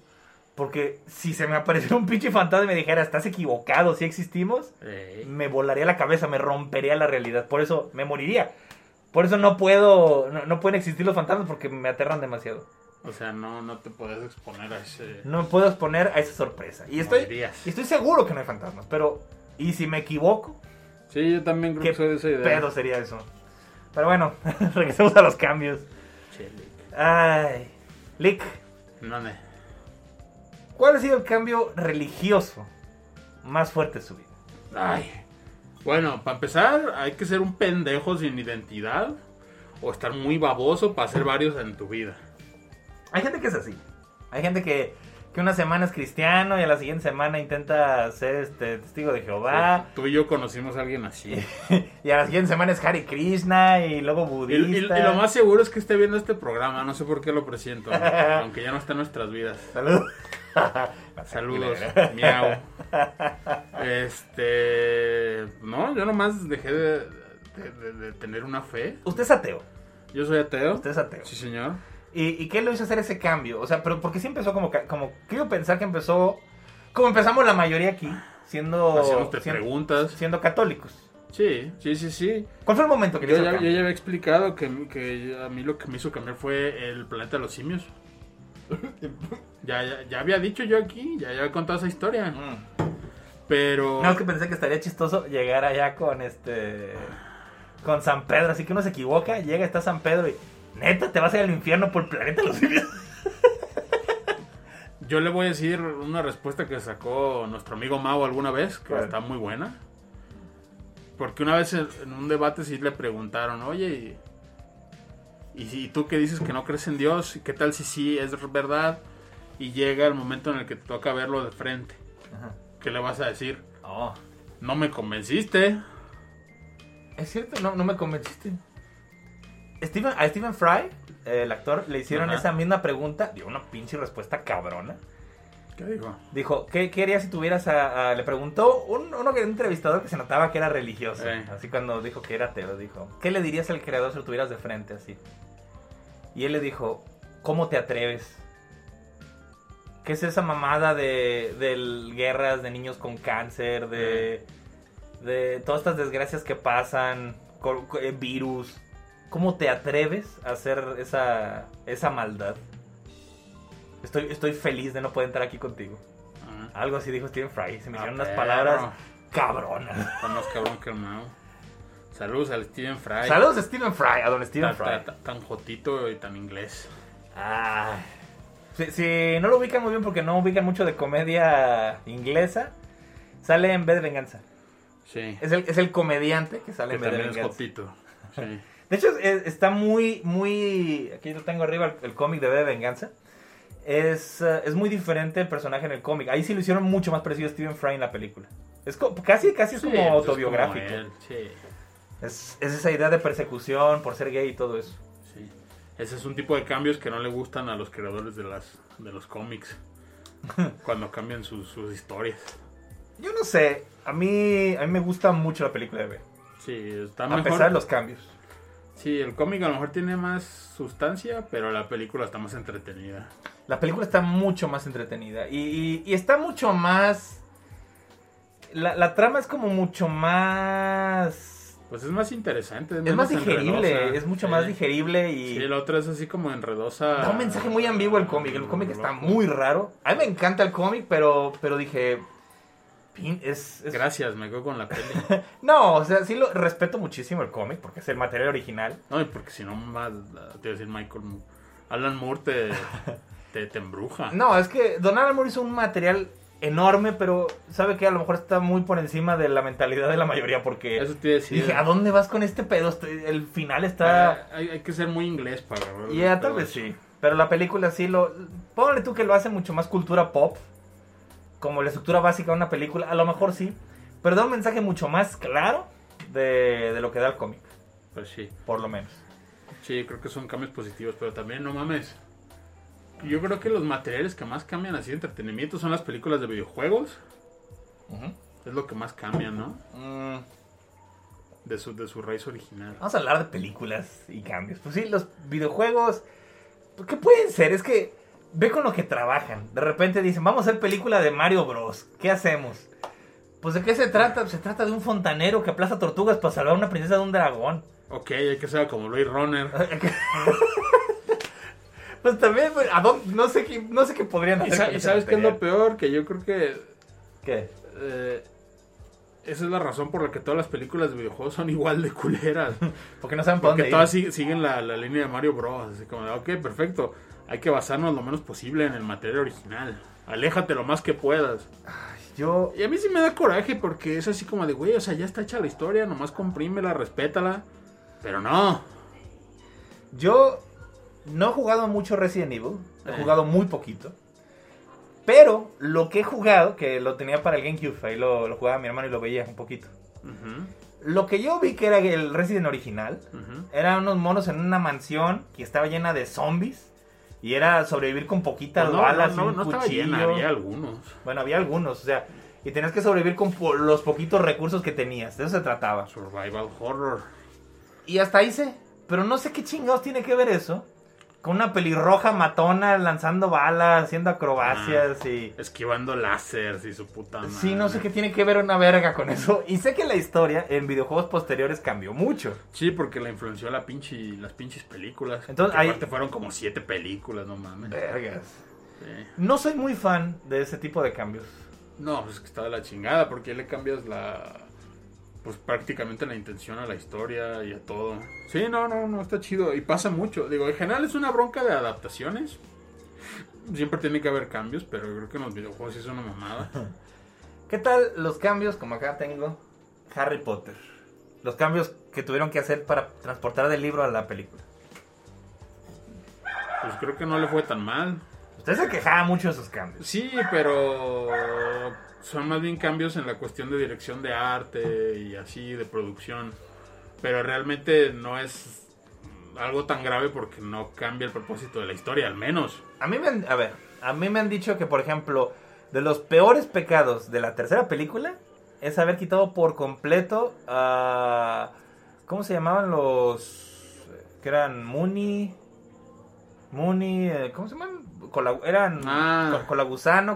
Porque si se me apareciera un pinche fantasma y me dijera, estás equivocado, si existimos, Ey. me volaría la cabeza, me rompería la realidad. Por eso me moriría. Por eso no puedo, no, no pueden existir los fantasmas porque me aterran demasiado. O sea, no, no te puedes exponer a ese... No me puedo exponer a esa sorpresa. Y estoy, Morirías. estoy seguro que no hay fantasmas, pero ¿y si me equivoco? Sí, yo también creo ¿Qué que soy de esa idea. pedo sería eso? Pero bueno, regresemos a los cambios. Che, Lick. Ay, Lick, ¿Dónde? ¿cuál ha sido el cambio religioso más fuerte de su vida? Ay. Bueno, para empezar, hay que ser un pendejo sin identidad o estar muy baboso para hacer varios en tu vida. Hay gente que es así. Hay gente que, que una semana es cristiano y a la siguiente semana intenta ser este testigo de Jehová. Tú y yo conocimos a alguien así. Y a la siguiente semana es Hare Krishna y luego Y, y- y budista. lo más seguro es que esté viendo este programa, no sé por qué lo presiento, aunque ya no está en nuestras vidas. Saludos. Saludos, miau. Este, no, yo nomás dejé de, de- de- de tener una fe. Usted es ateo. Yo soy ateo. Usted es ateo. Sí, señor. ¿Y, y qué lo hizo hacer ese cambio? O sea, pero porque sí empezó como, como quiero pensar que empezó, como empezamos la mayoría aquí, siendo, Haciéndote siendo, preguntas. siendo católicos. Sí, sí, sí, sí. ¿Cuál fue el momento que Yo hizo ya, el yo ya había explicado que, que a mí lo que me hizo cambiar fue el planeta de los simios. Ya, ya, ya había dicho yo aquí, ya, ya había contado esa historia. Mm. Pero. No, es que pensé que estaría chistoso llegar allá con este. Con San Pedro. Así que uno se equivoca, llega, está San Pedro y. Neta, te vas a ir al infierno por el planeta los simios. Yo le voy a decir una respuesta que sacó nuestro amigo Mau alguna vez, que está muy buena. Porque una vez en un debate sí le preguntaron, oye, y, y si tú que dices que no crees en Dios, ¿qué tal si sí es verdad? Y llega el momento en el que te toca verlo de frente. ¿Qué le vas a decir? Oh, No me convenciste. es cierto, no, no me convenciste. Steven, a Stephen Fry, el actor, le hicieron Ajá. esa misma pregunta. Dio una pinche respuesta cabrona. ¿Qué dijo? Dijo, ¿qué, qué harías si tuvieras a, a- Le preguntó un, uno que era un entrevistador que se notaba que era religioso. Eh. Así cuando dijo que era ateo, dijo, ¿qué le dirías al creador si lo tuvieras de frente así? Y él le dijo, ¿cómo te atreves? ¿Qué es esa mamada de, de guerras, de niños con cáncer, de, de todas estas desgracias que pasan, eh, virus? ¿Cómo te atreves a hacer esa, esa maldad? Estoy, estoy feliz de no poder entrar aquí contigo. Ah, Algo así dijo Stephen Fry. Se me Ah, hicieron unas palabras cabronas. Está más cabrón que el Mau. Saludos al Steven Fry. Saludos a Stephen Fry, a don Stephen Tan, Fry. tan- tan jotito y tan inglés. Ay. Si, si no lo ubican muy bien porque no ubican mucho de comedia inglesa, sale en B de Venganza. Sí. Es el, es el comediante que sale Que en B de también es Venganza. jotito. Sí. De hecho, es- está muy, muy... Aquí lo tengo arriba, el, el cómic de B de Venganza. Es, eh, es muy diferente el personaje en el cómic. Ahí sí lo hicieron mucho más parecido a Stephen Fry en la película. Es casi, casi es Sí, como autobiográfico. como él, Sí, Es, es esa idea de persecución por ser gay y todo eso. sí. Ese es un tipo de cambios que no le gustan a los creadores de las de los cómics. cuando cambian sus, sus historias. Yo no sé, a mí, a mí me gusta mucho la película de B. Sí, está A mejor. pesar de los cambios. Sí, el cómic a lo mejor tiene más sustancia, pero la película está más entretenida. La película está mucho más entretenida y, y- y está mucho más... La, la trama es como mucho más... Pues es más interesante. Es más digerible, enredosa. es mucho Sí. más digerible y... Sí, la otra es así como enredosa. Da un mensaje muy ambiguo el cómic. El cómic está muy raro. A mí me encanta el cómic, pero, pero dije... pin- Es, es- Gracias, me quedo con la peli. No, o sea, sí lo respeto muchísimo el cómic porque es el material original. No, y porque si no te iba a decir Michael Moore. Alan Moore te, te, te embruja. No, es que Don Alan Moore hizo un material enorme, pero sabe que a lo mejor está muy por encima de la mentalidad de la mayoría porque Eso te dije, ¿a dónde vas con este pedo? El final está... Ah, hay, hay que ser muy inglés para Ya, el tal vez sí. Pero la película sí lo... Póngale tú que lo hace mucho más cultura pop, como la estructura básica de una película, a lo mejor sí, pero da un mensaje mucho más claro de, de lo que da el cómic, Pues sí. por lo menos. Sí, creo que son cambios positivos, pero también no mames. Yo creo que los materiales que más cambian así de entretenimiento son las películas de videojuegos. Es lo que más cambian, ¿no? Mm, De su, de su raíz original. Vamos a hablar de películas y cambios. Pues sí, los videojuegos. ¿Qué pueden ser? Es que ve con lo que trabajan. De repente dicen, vamos a hacer película de Mario Bros. ¿Qué hacemos? Pues de qué se trata? Se trata de un fontanero que aplaza tortugas para salvar a una princesa de un dragón. Ok, hay que ser como Blade Runner. pues también, pues, ¿a dónde? No sé qué, no sé qué podrían ¿Y, hacer. sa- con y sabes qué es lo peor? Que yo creo que ¿Qué? eh, esa es la razón por la que todas las películas de videojuegos son igual de culeras. Porque no saben para Porque dónde todas ir. sig- siguen la, la línea de Mario Bros. Así como ok, perfecto. Hay que basarnos lo menos posible en el material original. Aléjate lo más que puedas. Yo, Y a mí sí me da coraje porque es así como de, güey, o sea, ya está hecha la historia, nomás comprímela, respétala. Pero no. yo no he jugado mucho Resident Evil. He Eh. jugado muy poquito. Pero lo que he jugado, que lo tenía para el GameCube, ahí lo, lo jugaba mi hermano y lo veía un poquito. Lo que yo vi que era el Resident original, ujú. eran unos monos en una mansión que estaba llena de zombies. Y era sobrevivir con poquitas Pues no, balas no, y no, un cuchillo. llena, había algunos. Bueno, había algunos, o sea, y tenías que sobrevivir con po- los poquitos recursos que tenías. De eso se trataba. Survival horror. Y hasta ahí sé. Pero no sé qué chingados tiene que ver eso. Con una pelirroja matona lanzando balas, haciendo acrobacias y... Esquivando láseres y su puta madre. Sí, no sé qué tiene que ver una verga con eso. Y sé que la historia en videojuegos posteriores cambió mucho. Sí, porque la influenció la pinche, las pinches películas. Entonces, ahí- aparte fueron como siete películas, no mames. Vergas. Sí. No soy muy fan de ese tipo de cambios. No, pues es que está de la chingada, porque le cambias la. Pues prácticamente la intención a la historia y a todo. Sí, no, no, no, está chido. Y pasa mucho. Digo, en general es una bronca de adaptaciones. Siempre tiene que haber cambios, pero creo que en los videojuegos sí es una mamada. ¿Qué tal los cambios, como acá tengo, Harry Potter? Los cambios que tuvieron que hacer para transportar del libro a la película. Pues creo que no le fue tan mal. Usted se quejaba mucho de esos cambios. Sí, pero son más bien cambios en la cuestión de dirección de arte y así, de producción. Pero realmente no es algo tan grave porque no cambia el propósito de la historia, al menos. A mí me han, a ver, a mí me han dicho que, por ejemplo, de los peores pecados de la tercera película es haber quitado por completo a... ¿Cómo se llamaban los... que eran Mooney... Mooney... eh, ¿Cómo se llaman? Eran Ah.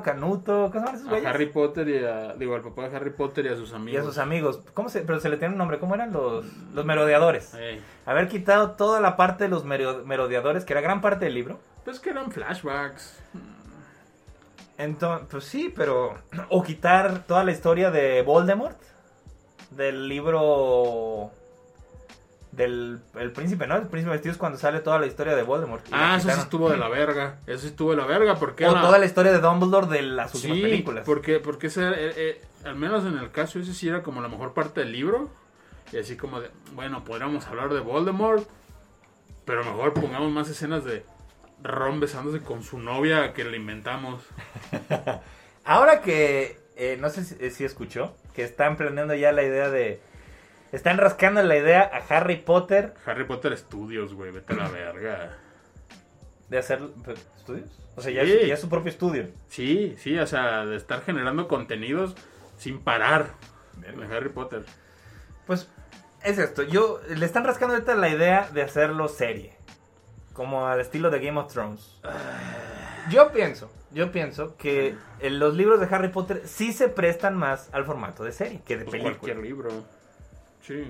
Canuto... ¿Cómo se llaman esos A güeyes? Harry Potter y a, digo, al papá de Harry Potter y a sus Y amigos. a sus amigos. ¿Cómo se...? Pero se le tiene un nombre. ¿Cómo eran los, los merodeadores? Haber quitado toda la parte de los mero- merodeadores, que era gran parte del libro. Pues que eran flashbacks. Entonces, pues sí, pero. O quitar toda la historia de Voldemort. Del libro. Del el príncipe, ¿no? El príncipe vestido es cuando sale toda la historia de Voldemort. Ah, eso sí estuvo de la verga. Eso sí estuvo de la verga porque O toda la historia de Dumbledore de las últimas Sí, películas. porque, porque ese, eh, eh, al menos en el caso ese sí era como la mejor parte del libro. Y así como de, bueno, podríamos hablar de Voldemort, pero mejor pongamos más escenas de Ron besándose con su novia que le inventamos. Ahora que. eh, no sé si, si escuchó. Que están planeando ya la idea de. Están rascando la idea a Harry Potter Harry Potter Studios, güey, vete a la verga. de hacer estudios. O sea, ya, Sí. es, ya es su propio estudio. Sí, sí, o sea, de estar generando contenidos sin parar de Harry Potter. Pues es esto, yo le están rascando ahorita la idea de hacerlo serie, como al estilo de Game of Thrones. Yo pienso, yo pienso que en los libros de Harry Potter sí se prestan más al formato de serie que de Pues película. cualquier libro. Sí.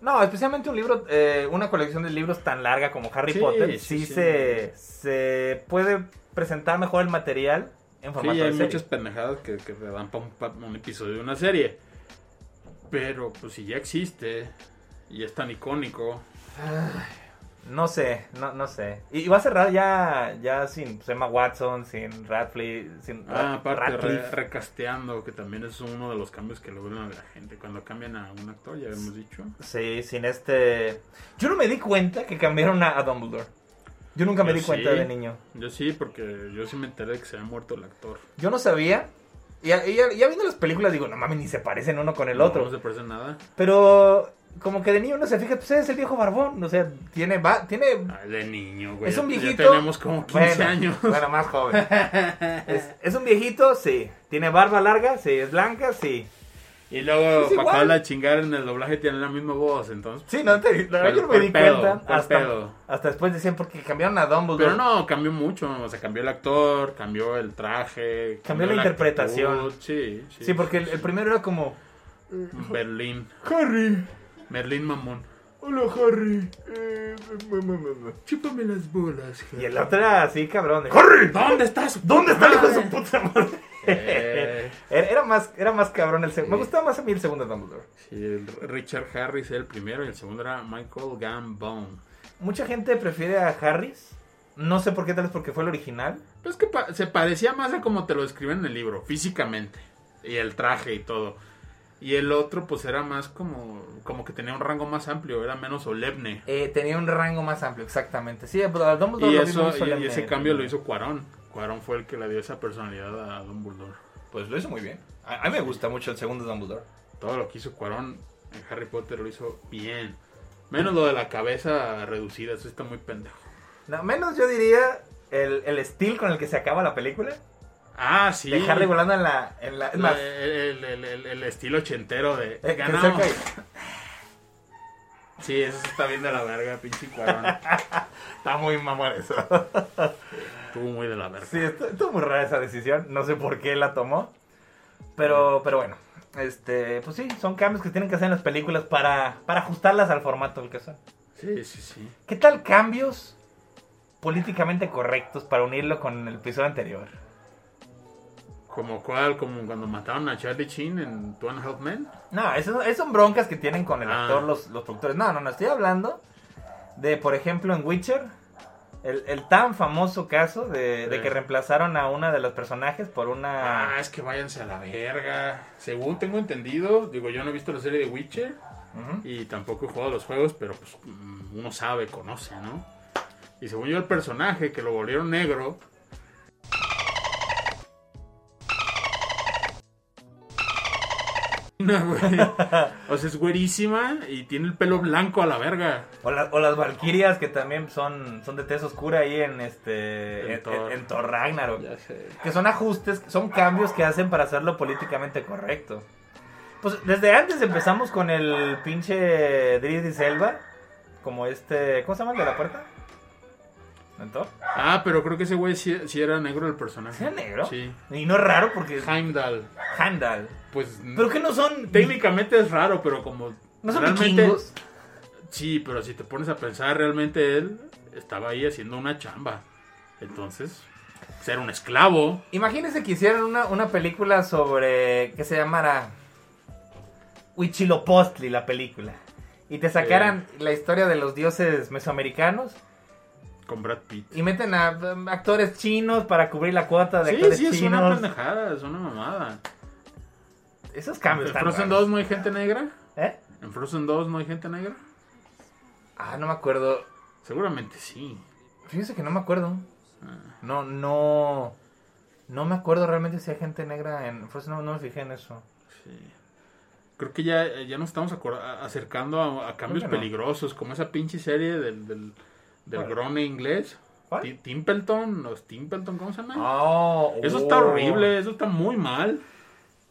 No, especialmente un libro, eh, una colección de libros tan larga como Harry Sí, Potter, sí, sí, sí. Se, se puede presentar mejor el material en Sí, formato hay de serie. muchas pendejadas que, que te dan para un, pa- un episodio de una serie. Pero, pues si ya existe y es tan icónico. No sé, no, no sé. Y, y va a cerrar ya, ya sin Emma Watson, sin Radcliffe, sin Ah, aparte, re- recasteando, que también es uno de los cambios que logran la gente. Cuando cambian a un actor, ya hemos dicho. Sí, sin este... Yo no me di cuenta que cambiaron a, a Dumbledore. Yo nunca me Yo di cuenta de niño. Yo sí, porque yo sí me enteré de que se había muerto el actor. Yo no sabía. Y ya, viendo las películas digo, no mames, ni se parecen uno con el No, otro. No se parece nada. Pero como que de niño uno se fija, pues es el viejo barbón. O sea, tiene... Va, tiene Ay, de niño, güey. Es un viejito. Ya tenemos como 15 bueno, años. Bueno, más joven. es, es un viejito, sí. Tiene barba larga, sí. Es blanca, sí. Y luego, para acabarla chingar en el doblaje, tiene la misma voz. Entonces, Sí, no, te, la verdad ¿Cuál- yo no me di pedo? cuenta. ¿Cuál Hasta, pedo? hasta después decían porque cambiaron a Dumbledore. Pero no, cambió mucho. O sea, cambió el actor, cambió el traje. Cambió la interpretación. actitud, Sí, sí. Sí, porque el, el primero era como... Berlín. Harry. Merlín Mamón. Hola, Harry. Eh, Chúpame las bolas, Y el otro era así, cabrón. de, ¡Harry! ¿Dónde estás? ¿Dónde está el hijo de su puta madre? Eh, Era, era más, era más cabrón el segundo. Me gustaba más a mí el segundo Dumbledore. Sí, el Richard Harris era el primero y el segundo era Michael Gambon. Mucha gente prefiere a Harris. No sé por qué, tal vez porque fue el original. Pero es que pa- se parecía más a como te lo describen en el libro, físicamente. Y el traje y todo. Y el otro, pues era más como, como que tenía un rango más amplio, era menos solemne. Eh, tenía un rango más amplio, exactamente. Sí, pero a Dumbledore Y, lo eso, y- ese cambio lo hizo Cuarón. Cuarón fue el que le dio esa personalidad a Dumbledore. Pues lo hizo muy bien. A, a mí me gusta mucho el segundo Dumbledore. Todo lo que hizo Cuarón en Harry Potter lo hizo bien. Menos lo de la cabeza reducida, eso está muy pendejo. No, menos yo diría el, el estilo con el que se acaba la película. Ah, sí. De Harry volando en la... En la el, el- el- el estilo ochentero de... eh, que ganamos. y- Sí, eso se está bien de la verga, pinche Cuarón. Está muy mamón eso. Estuvo muy de la verga. Sí, estu- estuvo muy rara esa decisión. No sé por qué la tomó. Pero, pero bueno. Este, pues sí, son cambios que tienen que hacer en las películas para, para ajustarlas al formato del que son. Sí, sí, sí. ¿Qué tal cambios políticamente correctos para unirlo con el episodio anterior? Como cuál, como cuando mataron a Charlie Chin en Two and a Half Men. No, eso, eso son broncas que tienen con el Ah. actor los, los productores. No, no, no, estoy hablando de, por ejemplo, en Witcher, el, el tan famoso caso de, que reemplazaron a una de los personajes por una... Ah, es que váyanse a la verga. Según tengo entendido, digo, yo no he visto la serie de Witcher y tampoco he jugado los juegos, pero pues mm, uno sabe, conoce, ¿no? Y según yo, el personaje que lo volvieron negro. Güey. O sea, es güerísima y tiene el pelo blanco a la verga. O, la- o las Valkyrias que también son, son de tez oscura ahí en este En en, Thor. en- en Thor Ragnarok. Ya sé. Que son ajustes, son cambios que hacen para hacerlo políticamente correcto. Pues desde antes empezamos con el pinche Drizzy Selva. Como este. ¿Cómo se llama el de la puerta? ¿En Thor? Ah, pero creo que ese güey sí, sí era negro el personaje. ¿Sí era negro? Sí. Y no es raro porque es Heimdall. Pues Pero que no son. técnicamente es raro, pero como No son realmente vikingos. sí, pero si te pones a pensar realmente él estaba ahí haciendo una chamba. Entonces, ser un esclavo. Imagínense que hicieran una, una película sobre. que se llamara. Huitzilopochtli, la película. Y te sacaran la historia de los dioses mesoamericanos. Con Brad Pitt. Y meten a um, actores chinos para cubrir la cuota de Sí, actores sí, es una chinos. pendejada, es una mamada. Esos cambios ¿En Frozen raros. 2 no hay gente negra? ¿Eh? ¿En Frozen 2 no hay gente negra? Ah, no me acuerdo. Seguramente sí. Fíjese que no me acuerdo. Ah. No, no. No me acuerdo realmente si hay gente negra en Frozen. No, no me fijé en eso. Sí. Creo que ya, ya nos estamos acercando a, a cambios no. peligrosos, como esa pinche serie del, del, del ¿Cuál? grone inglés. Timpleton, o Timpleton, ¿cómo se llama? Oh, Eso oh. está horrible, eso está muy mal.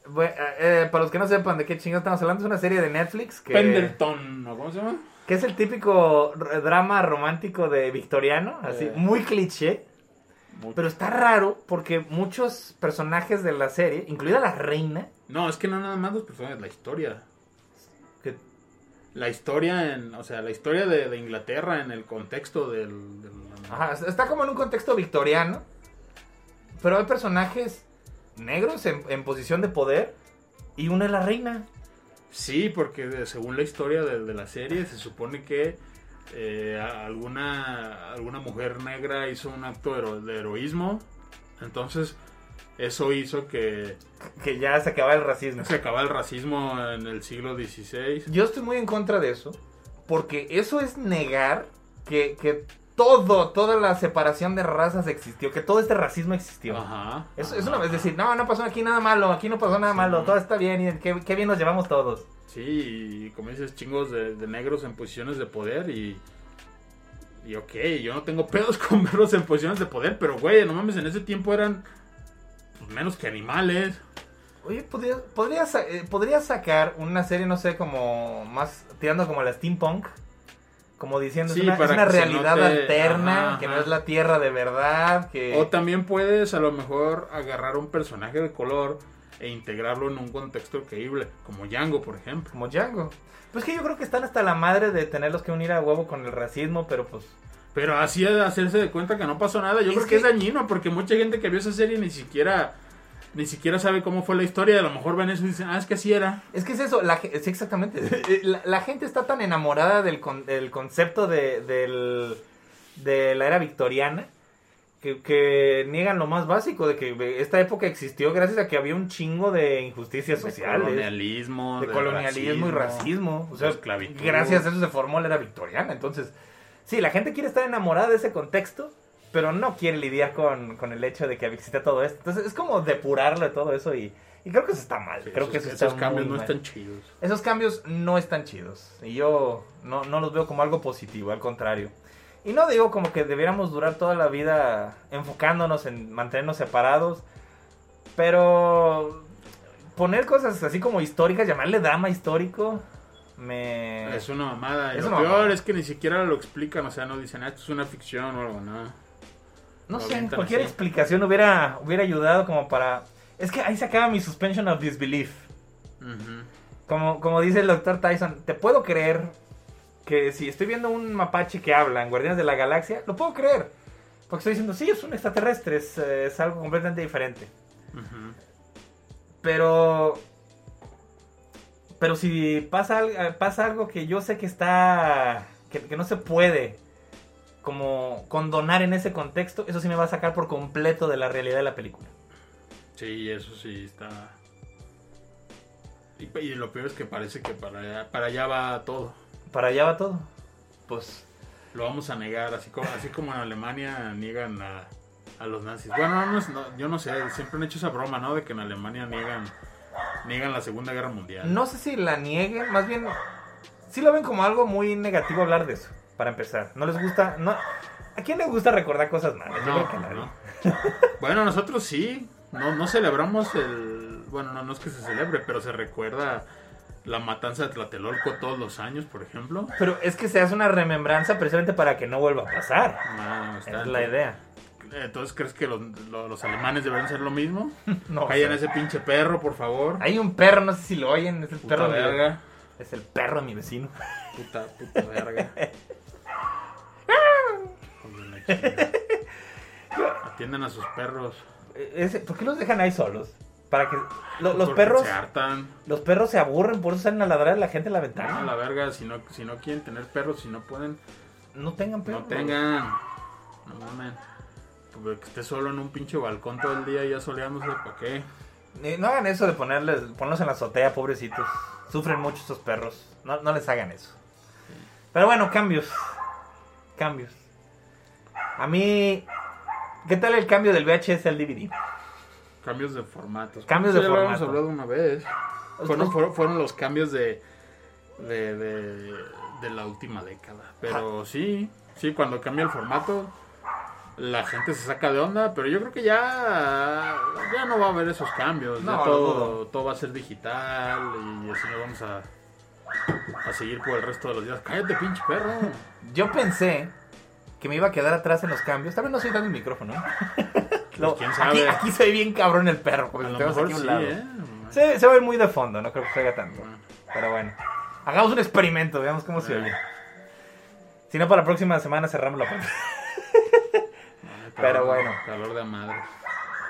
Bueno, eh, para los que no sepan de qué chingados estamos hablando, es una serie de Netflix que, Pendleton, ¿no? ¿cómo se llama? que es el típico drama romántico de victoriano, así, Eh. muy cliché. Pero está raro porque muchos personajes de la serie, incluida la reina, No, es que no nada más los personajes, la historia. que La historia, en, o sea, la historia de, de Inglaterra en el contexto del... del- Ajá, está como en un contexto victoriano. Pero hay personajes negros en, en posición de poder. Y una es la reina. Sí, porque según la historia de, de la serie se supone que eh, alguna, alguna mujer negra hizo un acto de, hero- de heroísmo. Entonces eso hizo que Que ya se acaba el racismo. se acaba el racismo en el siglo XVI. Yo estoy muy en contra de eso. Porque eso es negar que, que todo, toda la separación de razas existió. Que todo este racismo existió. Ajá. Es ajá. decir, no, no pasó aquí nada malo, aquí no pasó nada Sí. malo, todo está bien, y qué, qué bien nos llevamos todos. Sí, y como dices, chingos de, de negros en posiciones de poder y... Y ok, yo no tengo pedos con verlos en posiciones de poder, pero güey, no mames, en ese tiempo eran pues, menos que animales. Oye, podría, podría, eh, podría sacar una serie, no sé, como más tirando como la steampunk. Como diciendo, Sí, es una, es realidad note- alterna, ajá, que no es la tierra de verdad, que... O también puedes a lo mejor agarrar un personaje de color e integrarlo en un contexto creíble, como Django, por ejemplo. Como Django. Pues que yo creo que están hasta la madre de tenerlos que unir a huevo con el racismo, pero pues... Pero así de hacerse de cuenta que no pasó nada, yo Es creo que, que- es dañino, porque mucha gente que vio esa serie ni siquiera ni siquiera sabe cómo fue la historia. A lo mejor ven eso y dicen, ah, es que así era. Es que es eso, la, sí, exactamente. La, la gente está tan enamorada del, con- del concepto de, del- de la era victoriana que, que niegan lo más básico, de que esta época existió gracias a que había un chingo de injusticias De sociales. colonialismo. de colonialismo y racismo. O sea, esclavitud. gracias a eso se formó la era victoriana. Entonces, sí, la gente quiere estar enamorada de ese contexto, pero no quiere lidiar con, con el hecho de que existe todo esto. Entonces, es como depurarlo de todo eso y, y creo que eso está mal. Sí, creo esos, que eso esos cambios no mal. están chidos. Esos cambios no están chidos. Y yo no, no los veo como algo positivo, al contrario. Y no digo como que debiéramos durar toda la vida enfocándonos en mantenernos separados. Pero poner cosas así como históricas, llamarle drama histórico, me... Es una mamada. Y Es lo una peor mamada. es que ni siquiera lo explican. O sea, no dicen, ah, esto es una ficción o algo, no. No sé, cualquier así. explicación hubiera, hubiera ayudado como para... Es que ahí se acaba mi suspension of disbelief. Como, como dice el doctor Tyson, te puedo creer que si estoy viendo un mapache que habla en Guardianes de la Galaxia, lo puedo creer. Porque estoy diciendo, sí, es un extraterrestre, es, eh, es algo completamente diferente. Pero... Pero si pasa, eh, pasa algo que yo sé que está... Que, que no se puede como condonar en ese contexto, eso sí me va a sacar por completo de la realidad de la película. Sí, eso sí está. Y, y lo peor es que parece que para allá, para allá va todo. Para allá va todo. Pues... Lo vamos a negar, así como, así como en Alemania niegan a, a los nazis. Bueno, no no, yo no sé, siempre han hecho esa broma, ¿no? De que en Alemania niegan, niegan la Segunda Guerra Mundial. No sé si la nieguen, más bien sí lo ven como algo muy negativo hablar de eso, para empezar. No les gusta, no ¿A quién le gusta recordar cosas malas? No, no. Bueno, nosotros sí. No, no celebramos el. Bueno, no, no es que se celebre, pero se recuerda la matanza de Tlatelolco todos los años, por ejemplo. Pero es que se hace una remembranza precisamente para que no vuelva a pasar. Ah, está. Es la idea. Entonces, ¿crees que los, los- los alemanes deben hacer lo mismo? No, Callen o a sea, ese pinche perro, por favor. Hay un perro, no sé si lo oyen, es el Puta perro de verga. Es el perro de mi vecino. Puta, puta verga. Atiendan a sus perros. Eh, ese- ¿Por qué los dejan ahí solos? Para que lo- los Porque perros Se hartan. los perros se aburren, por eso salen a ladrar a la gente en la ventana. la verga, si no, si no quieren tener perros, si no pueden, No tengan perros. no tengan. No mames. Porque que esté solo en un pinche balcón todo el día ya soleándose, ¿para qué? Eh, No hagan eso de ponerles, ponerlos en la azotea, pobrecitos. Sufren mucho estos perros. No, no les hagan eso. Pero bueno, cambios. Cambios. A mí... ¿Qué tal el cambio del VHS al DVD? Cambios de formatos. Cambios de ya lo habíamos formato. hablado una vez. Fueron, fueron, fueron los cambios de, de, de, de la última década. Pero sí, sí, cuando cambia el formato, la gente se saca de onda. Pero yo creo que ya, ya no va a haber esos cambios. Ya No, lo todo, todo va a ser digital y así nos vamos a, a seguir por el resto de los días. Cállate, pinche perro. Yo pensé que me iba a quedar atrás en los cambios. Tal vez no soy dando el micrófono. Lo- quién sabe. Aquí, aquí se ve bien cabrón el perro. A Porque lo tenemos mejor aquí a un sí, lado. ¿eh? Se, se va a ver muy de fondo, no creo que se haga tanto. Bueno. Pero bueno. Hagamos un experimento, veamos cómo se oye. Si no, para la próxima semana cerramos la. Ay, Pero bueno. Calor de madre.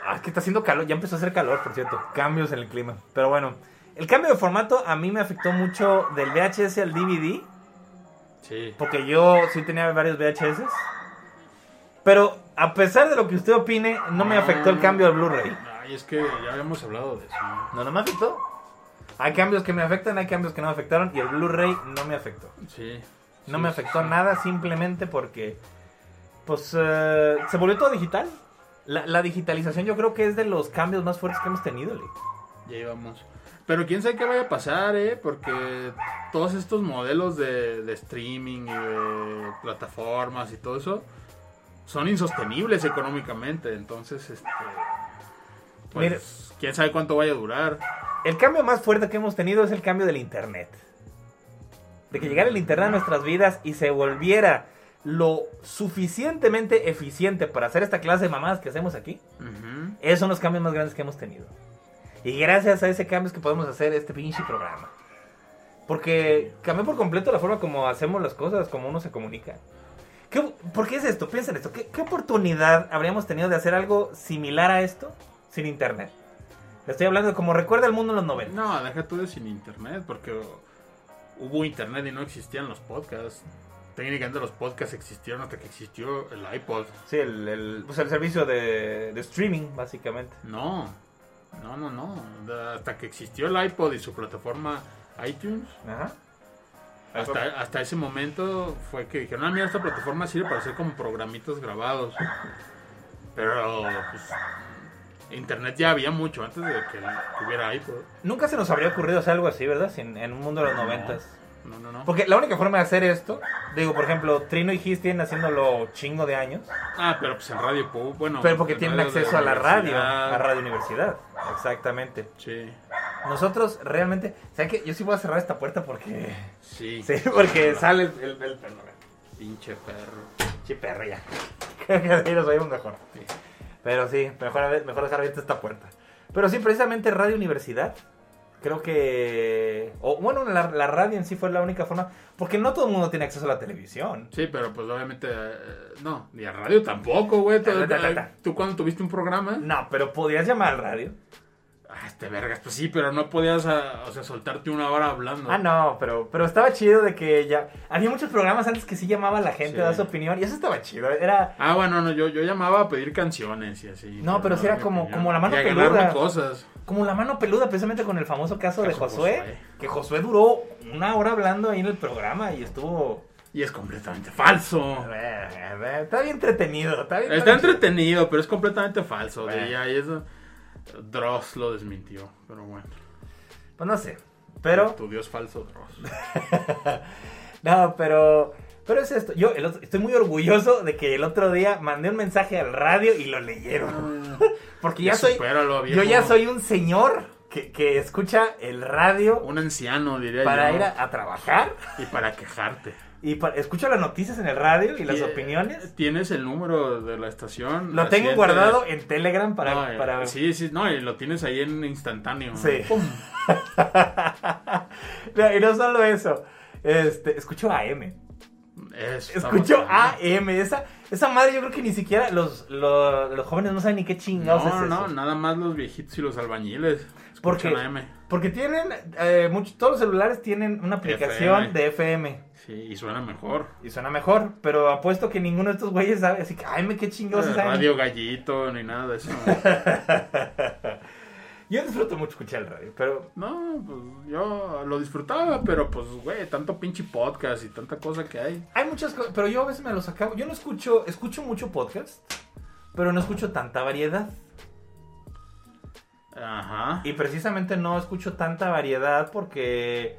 Ah, es que está haciendo calor, ya empezó a hacer calor, por cierto. Cambios en el clima. Pero bueno, el cambio de formato a mí me afectó mucho del VHS al DVD, Sí. porque yo sí tenía varios VHS. Pero a pesar de lo que usted opine, no me afectó el cambio al Blu-ray. Ay, es que ya habíamos hablado de eso. ¿no? No, me afectó. Hay cambios que me afectan, hay cambios que no me afectaron y el Blu-ray no me afectó. Sí. No Sí, me afectó sí. nada simplemente porque, pues, eh, se volvió todo digital. La, la digitalización yo creo que es de los cambios más fuertes que hemos tenido, Lee. Ya íbamos. Pero quién sabe qué vaya a pasar, ¿eh? Porque todos estos modelos de, de streaming y de plataformas y todo eso son insostenibles económicamente. Entonces, este. Pues, quién sabe cuánto vaya a durar. El cambio más fuerte que hemos tenido es el cambio del Internet. De que llegara el Internet a nuestras vidas y se volviera lo suficientemente eficiente para hacer esta clase de mamadas que hacemos aquí. Ujú. Esos son los cambios más grandes que hemos tenido. Y gracias a ese cambio es que podemos hacer este pinche programa. Porque cambió por completo la forma como hacemos las cosas, como uno se comunica. ¿Qué, ¿Por qué es esto? Piensa en esto. ¿Qué, qué oportunidad habríamos tenido de hacer algo similar a esto sin internet? Estoy hablando de como recuerda el mundo en los 90. No, deja tú de sin internet, porque hubo internet y no existían los podcasts. Técnicamente los podcasts existieron hasta que existió el iPod. Sí, el, el, pues el servicio de, de streaming, básicamente. No, no, no, no. Hasta que existió el iPod y su plataforma iTunes, Ajá. hasta, hasta ese momento fue que dijeron, ah, mira, esta plataforma sirve para hacer como programitas grabados. Pero, pues, internet ya había mucho antes de que tuviera iPod. Nunca se nos habría ocurrido hacer algo así, ¿verdad? Sin- en un mundo de los No. noventas. No, no, no. Porque la única forma de hacer esto, digo, por ejemplo, Trino y Gis tienen haciéndolo chingo de años, Ah, pero pues en radio, bueno. pero porque en tienen de acceso a la radio, a Radio Universidad. Exactamente. Sí, Nosotros realmente, ¿saben qué? Yo sí voy a cerrar esta puerta porque... sí. Sí, porque sale el, el, el perro. Pinche perro. Sí, perro ya. Creo que ahí nos oímos mejor. Pero sí, mejor, mejor dejar abierta esta puerta. Pero sí, precisamente Radio Universidad. Creo que... O bueno, la, la radio en sí fue la única forma. Porque no todo el mundo tiene acceso a la televisión. Sí, pero pues obviamente, eh, no, ni a radio tampoco, güey. ¿Tú cuando tuviste un programa? No, pero podías llamar al radio. Ah, este vergas, pues sí, pero no podías, ah, o sea, soltarte una hora hablando. Ah, no, pero, pero estaba chido de que ya... Había muchos programas antes que sí llamaba a la gente Sí. a dar su opinión. Y eso estaba chido. Era... Ah, bueno, no, yo, yo llamaba a pedir canciones y así. No, pero sí era como- opinión. como la mano y a peluda. cosas. Como la mano peluda, precisamente con el famoso caso, de Josué, Josué. Que Josué duró una hora hablando ahí en el programa y estuvo... Y es completamente falso. Eh, Está bien entretenido. Está, bien Está entretenido, pero es completamente falso. Bueno. Y ahí eso, Dross lo desmintió, pero bueno. Pues no sé. Pero... Tu dios falso, Dross. No, pero... Pero es esto. Yo el otro- estoy muy orgulloso de que el otro día mandé un mensaje al radio y lo leyeron. Porque ya Ya soy... Yo ya soy un señor que, que escucha el radio Un anciano, diría para yo. ir a, a trabajar. Y para quejarte. Y escucho las noticias en el radio y las opiniones. ¿Tienes el número de la estación? Lo tengo guardado en Telegram para... No, eh, para... Sí, sí, no, y lo tienes ahí en instantáneo. Sí. Pum. No, y no solo eso. Este, escucho AM. Eso, Escucho. AM. Esa, esa madre yo creo que ni siquiera los, los, los jóvenes no saben ni qué chingados No, es no, eso. nada más los viejitos y los albañiles. Porque, porque tienen, eh, todos los celulares tienen una aplicación FM. de FM. Sí, y suena mejor. Y suena mejor, pero apuesto que ninguno de estos güeyes sabe. Así que, AM, qué chingados es Eh. Radio Gallito, ni nada de eso. Yo disfruto mucho escuchar el radio, pero No, pues yo lo disfrutaba, pero pues, güey, tanto pinche podcast y tanta cosa que hay. hay muchas cosas. Pero yo a veces me los acabo. Yo no escucho, escucho mucho podcast, pero no escucho tanta variedad. Ajá. Y precisamente no escucho tanta variedad porque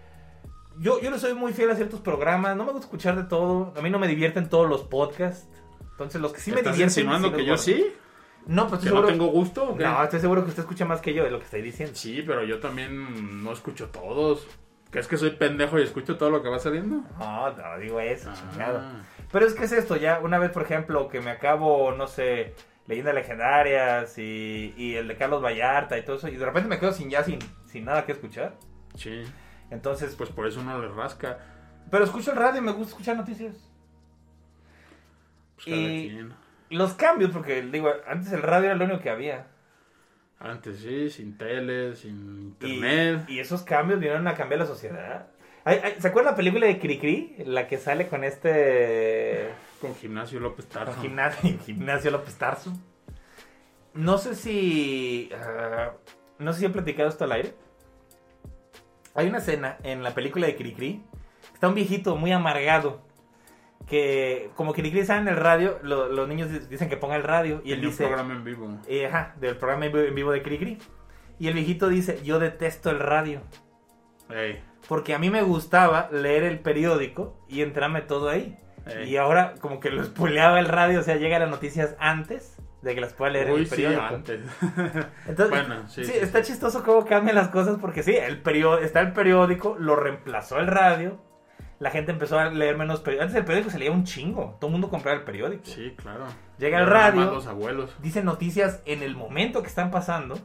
yo, yo le soy muy fiel a ciertos programas. No me gusta escuchar de todo. A mí no me divierten todos los podcasts. Entonces, los que sí me ¿Estás divierten. insinuando sí que yo sí? No, pues ¿Que estoy no seguro. tengo gusto? o qué? No, estoy seguro que usted escucha más que yo de lo que estoy diciendo. Sí, pero yo también no escucho todos. ¿Crees que soy pendejo y escucho todo lo que va saliendo? No, no digo eso, Ah. chingado. Pero es que es esto, ya una vez, por ejemplo, que me acabo, no sé, leyendas legendarias y, y el de Carlos Vallarta y todo eso, y de repente me quedo sin ya sin, sin nada que escuchar. Sí, Entonces, pues por eso uno le rasca. pero escucho el radio y me gusta escuchar noticias. Pues cada Y- quien. Los cambios, porque digo, antes el radio era lo único que había. Antes sí, sin tele, sin internet. y esos cambios vinieron a cambiar la sociedad. ¿Se acuerdan la película de Cricri? La que sale con este... Con Gimnasio López Tarso. Con gimnasio, gimnasio López Tarso. No sé si... ah, no sé si he platicado esto al aire. Hay una escena en la película de Cricri. Está un viejito muy amargado. Que como Cricri está en el radio, lo- los niños di- dicen que ponga el radio. Y él Tenía un dice... programa en vivo. Eh, ajá, del programa en vivo- de Cricri. Y el viejito dice, yo detesto el radio. Porque a mí me gustaba leer el periódico y entrarme todo ahí. Y ahora como que lo spoileaba el radio, o sea, llega las noticias antes de que las pueda leer en Uy, el sí, periódico. antes. Entonces, Bueno, sí, sí, sí, está sí. chistoso cómo cambian las cosas porque sí, el periódico, está el periódico, lo reemplazó el radio. La gente empezó a leer menos periódicos. Antes el periódico se leía un chingo. Todo el mundo compraba el periódico. Sí, claro. Llega el Pero radio. los abuelos. Dicen noticias en el momento que están pasando.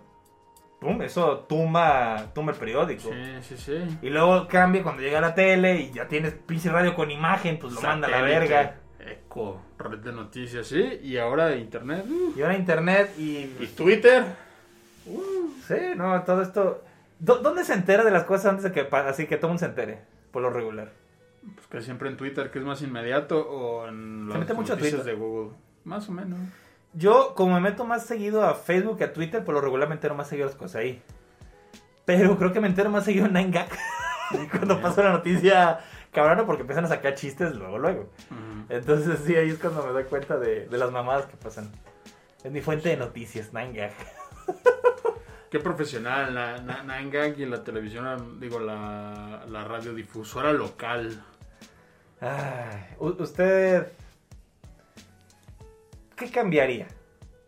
Pum, eso tumba, tumba el periódico. Sí, sí, sí. Y luego cambia cuando llega la tele y ya tienes pinche radio con imagen, pues lo manda a la verga. Eco, red de noticias, sí. Y ahora internet. uh. Y ahora internet y... Y Twitter. Sí, no, todo esto... ¿Dó- ¿Dónde se entera de las cosas antes de que... Así que todo el mundo se entere, por lo regular? Pues que siempre en Twitter, que es más inmediato, o en Se las mucho noticias Twitter. de Google. Más o menos. Yo, como me meto más seguido a Facebook que a Twitter, por lo regular me entero más seguido las cosas ahí. Pero creo que me entero más seguido en 9gag. cuando pasa la noticia cabrona, porque empiezan a sacar chistes luego, luego. Entonces sí, ahí es cuando me doy cuenta de, de las mamadas que pasan. Es mi fuente de noticias, 9gag. Qué profesional, la, la, 9gag y la televisión, digo, la, la radiodifusora local. Ay, usted... ¿Qué cambiaría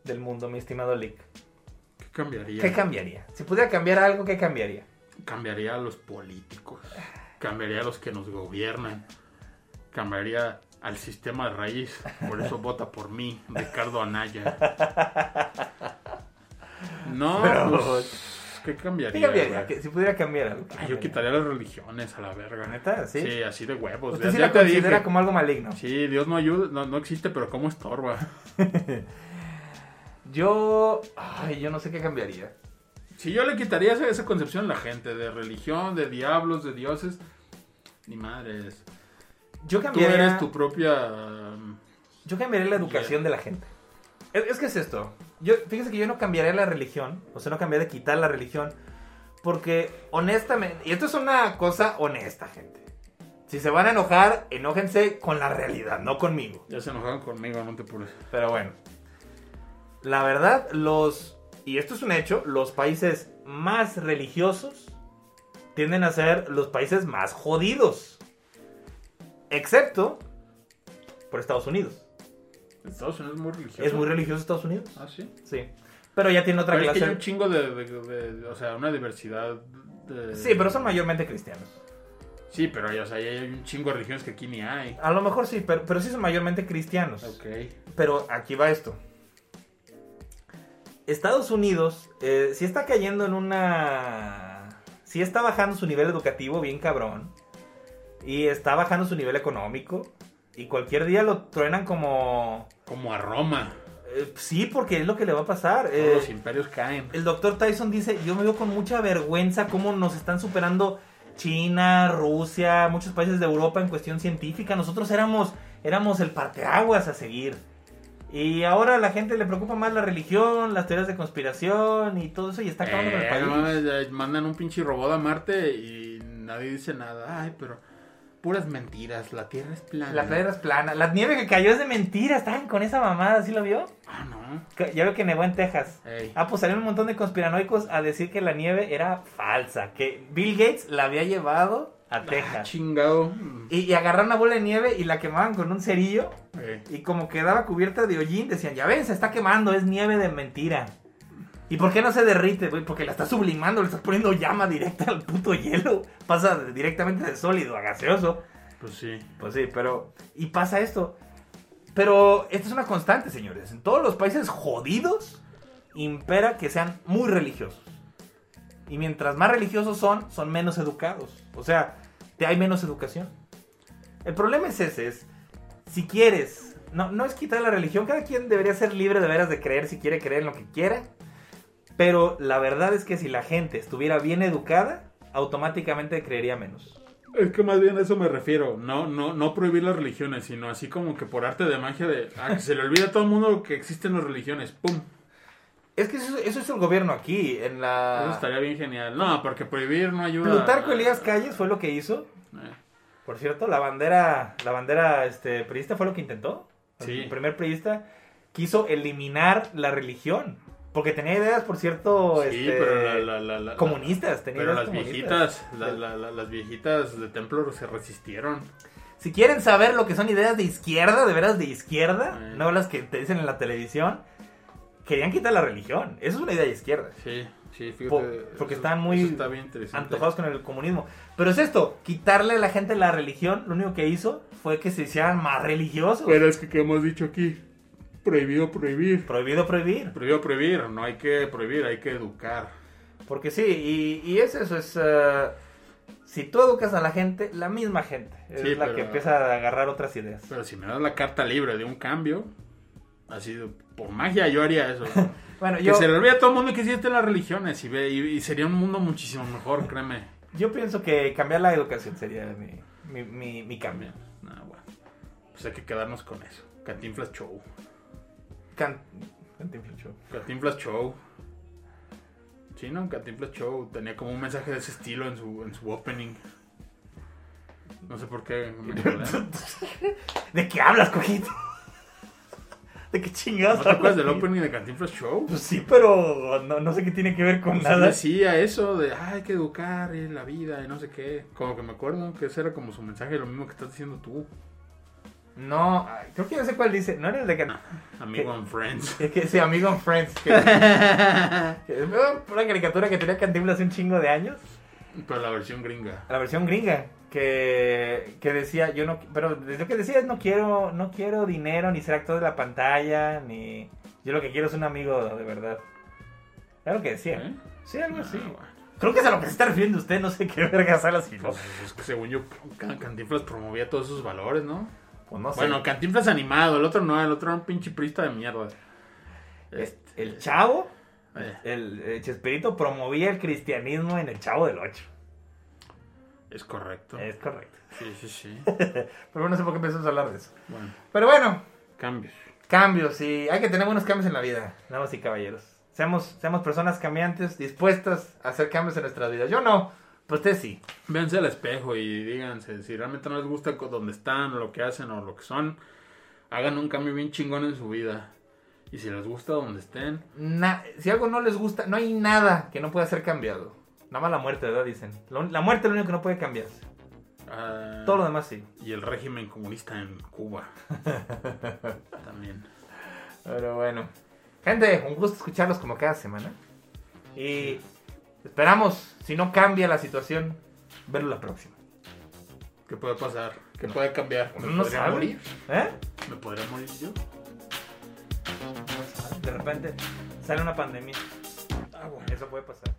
del mundo, mi estimado Lick? ¿Qué cambiaría? ¿Qué cambiaría? Si pudiera cambiar algo, ¿qué cambiaría? Cambiaría a los políticos. Cambiaría a los que nos gobiernan. Cambiaría al sistema de raíz. Por eso vota por mí, Ricardo Anaya. No, Pero- pues, ¿qué cambiaría? ¿Qué cambiaría? Que- Si pudiera cambiar algo. ¿qué Ay, Yo quitaría las religiones a la verga. ¿Neta? ¿Sí? Sí, así de huevos. Usted Ya- sí ya la te considera dije. como algo maligno. Sí, Dios no ayuda, no, no existe, pero ¿cómo estorba? Yo... Ay, yo no sé qué cambiaría. Si yo le quitaría esa, esa concepción a la gente de religión, de diablos, de dioses, ni madres. Yo Tú cambiaría... eres tu propia... um, Yo cambiaría la educación de la gente. Es, es que es esto. Yo, fíjese que yo no cambiaría la religión. O sea, no cambiaría de quitar la religión. Porque, honestamente. Y esto es una cosa honesta, gente. Si se van a enojar, enójense con la realidad, no conmigo. Ya se enojaron conmigo, no te apures. Pero bueno. La verdad, los. Y esto es un hecho. Los países más religiosos tienden a ser los países más jodidos. Excepto por Estados Unidos. Estados Unidos es muy religioso. ¿Es muy religioso Estados Unidos? Ah, sí. Sí. Pero ya tiene otra Pero es que clase. hay un chingo de, de- de- de- O sea, una diversidad de... Sí, pero son mayormente cristianos. Sí, pero o sea, hay un chingo de religiones que aquí ni hay. A lo mejor sí, pero, pero sí son mayormente cristianos. Ok. Pero aquí va esto. Estados Unidos eh, sí está cayendo en una... Sí está bajando su nivel educativo bien cabrón. Y está bajando su nivel económico. Y cualquier día lo truenan como... Como a Roma. eh, sí, porque es lo que le va a pasar. Todos Eh, los imperios caen. El doctor Tyson dice, yo me veo con mucha vergüenza cómo nos están superando China, Rusia, muchos países de Europa en cuestión científica. Nosotros éramos, éramos el parteaguas a seguir. Y ahora a la gente le preocupa más la religión, las teorías de conspiración y todo eso y está acabando con el Eh, país. mandan un pinche robot a Marte y nadie dice nada. Ay, pero puras mentiras. La Tierra es plana. La playa es plana. La nieve que cayó es de mentira. Estaban con esa mamada, ¿sí lo vio? Ah, no. Ya veo que nevó en Texas. Ey. Ah, pues salieron un montón de conspiranoicos a decir que la nieve era falsa. Que Bill Gates la había llevado a Ah, Texas. chingado. Y, y agarraron una bola de nieve y la quemaban con un cerillo. Y como quedaba cubierta de hollín, decían, ya ven, se está quemando, es nieve de mentira. ¿Y por qué no se derrite, güey? Porque la estás sublimando, le estás poniendo llama directa al puto hielo. Pasa directamente de sólido a gaseoso. pues sí. Pues sí, pero... Y pasa esto. Pero esto es una constante, señores. En todos los países jodidos, impera que sean muy religiosos. Y mientras más religiosos son, son menos educados. O sea, te hay menos educación. El problema es ese, es si quieres, no, no es quitar la religión, cada quien debería ser libre de veras de creer si quiere creer en lo que quiera. Pero la verdad es que si la gente estuviera bien educada, automáticamente creería menos. Es que más bien a eso me refiero. No, no, no prohibir las religiones, sino así como que por arte de magia de. Ah, que se le olvida a todo el mundo que existen las religiones. ¡Pum! Es que eso, eso es el gobierno aquí, en Eso la... estaría bien genial. No, porque prohibir no ayuda. Plutarco Elías Calles fue lo que hizo. Eh, Por cierto, la bandera, la bandera este, priista fue lo que intentó. Sí. El primer priista quiso eliminar la religión. Porque tenía ideas, por cierto, Sí, este, pero la, la- la- comunistas. Tenía Pero ideas las comunistas. viejitas, la- la- la- las viejitas de templo se resistieron. Si quieren saber lo que son ideas de izquierda, de veras de izquierda, Eh. no las que te dicen en la televisión, querían quitar la religión. Eso es una idea de izquierda. Sí, sí, fíjate. Po- porque eso- están muy está antojados con el comunismo. Pero es esto, quitarle a la gente la religión, lo único que hizo fue que se hicieran más religiosos. Pero es que, ¿qué hemos dicho aquí? Prohibido prohibir. Prohibido prohibir. Prohibido prohibir. No hay que prohibir, hay que educar. Porque sí, y, y es eso, es... eh, si tú educas a la gente, la misma gente es Sí, la pero- que empieza a agarrar otras ideas. Pero si me das la carta libre de un cambio, así por magia yo haría eso. Bueno, Que yo, se le olvide a todo el mundo que existen las religiones y, ve, y, y sería un mundo muchísimo mejor, créeme. yo pienso que cambiar la educación sería mi, mi, mi, mi cambio. Nah, bueno. Pues hay que quedarnos con eso. Cantinflas Show. Can... Cantinflas Show. Cantinflas Show. Sí, ¿no? Cantinflas Show tenía como un mensaje de ese estilo en su, en su opening. No sé por qué. me. ¿De qué hablas, cojito? ¿De qué chingados ¿No te acuerdas del opening de Cantinflas Show? Pues sí, pero no, no sé qué tiene que ver con Pues nada. decía eso de, "Ah, hay que educar en la vida y no sé qué. Como que me acuerdo que ese era como su mensaje, lo mismo que estás diciendo tú, No, creo que yo sé cuál dice. No era el de Can... amigo ¿Qué? en Friends. Es que sí, amigo en Friends. Que, que- una caricatura que tenía Cantinflas hace un chingo de años. Pero la versión gringa. La versión gringa. Que, que decía, yo no. Pero lo que decía es: no quiero, no quiero dinero, ni ser actor de la pantalla, ni. Yo lo que quiero es un amigo de verdad. Era lo que decía. ¿Eh? Sí, algo Ah, así. bueno. Creo que es a lo que se está refiriendo usted. No sé qué verga sale así. Pues es que según yo, Can- Cantinflas promovía todos esos valores, ¿no? Pues no sé. Bueno, Cantinflas animado, el otro no, el otro era un pinche prista de mierda. Este, el chavo, eh, el, el Chespirito promovía el cristianismo en el chavo del 8. es correcto. Es correcto. Sí, sí, sí. Pero bueno, no sé por qué empezamos a hablar de eso. Bueno, Pero bueno, cambios. cambios y hay que tener buenos cambios en la vida, damas y caballeros. Seamos, seamos personas cambiantes, dispuestas a hacer cambios en nuestras vidas. Yo no, pues usted sí. Véanse al espejo y díganse, si realmente no les gusta donde están, o lo que hacen, o lo que son, hagan un cambio bien chingón en su vida. Y si les gusta donde estén, Na- si algo no les gusta, no hay nada que no pueda ser cambiado. Nada más la muerte, ¿verdad? Dicen. Lo- La muerte es lo único que no puede cambiarse. ah, Todo lo demás sí. y el régimen comunista en Cuba. También. Pero bueno. Gente, un gusto escucharlos como cada semana. Y esperamos, si no cambia la situación, verlo la próxima. ¿Qué puede pasar? ¿Qué puede cambiar? ¿Me No podría sabe. morir? ¿Eh? ¿Me podría morir yo? De repente sale una pandemia. Ah, bueno. Eso puede pasar.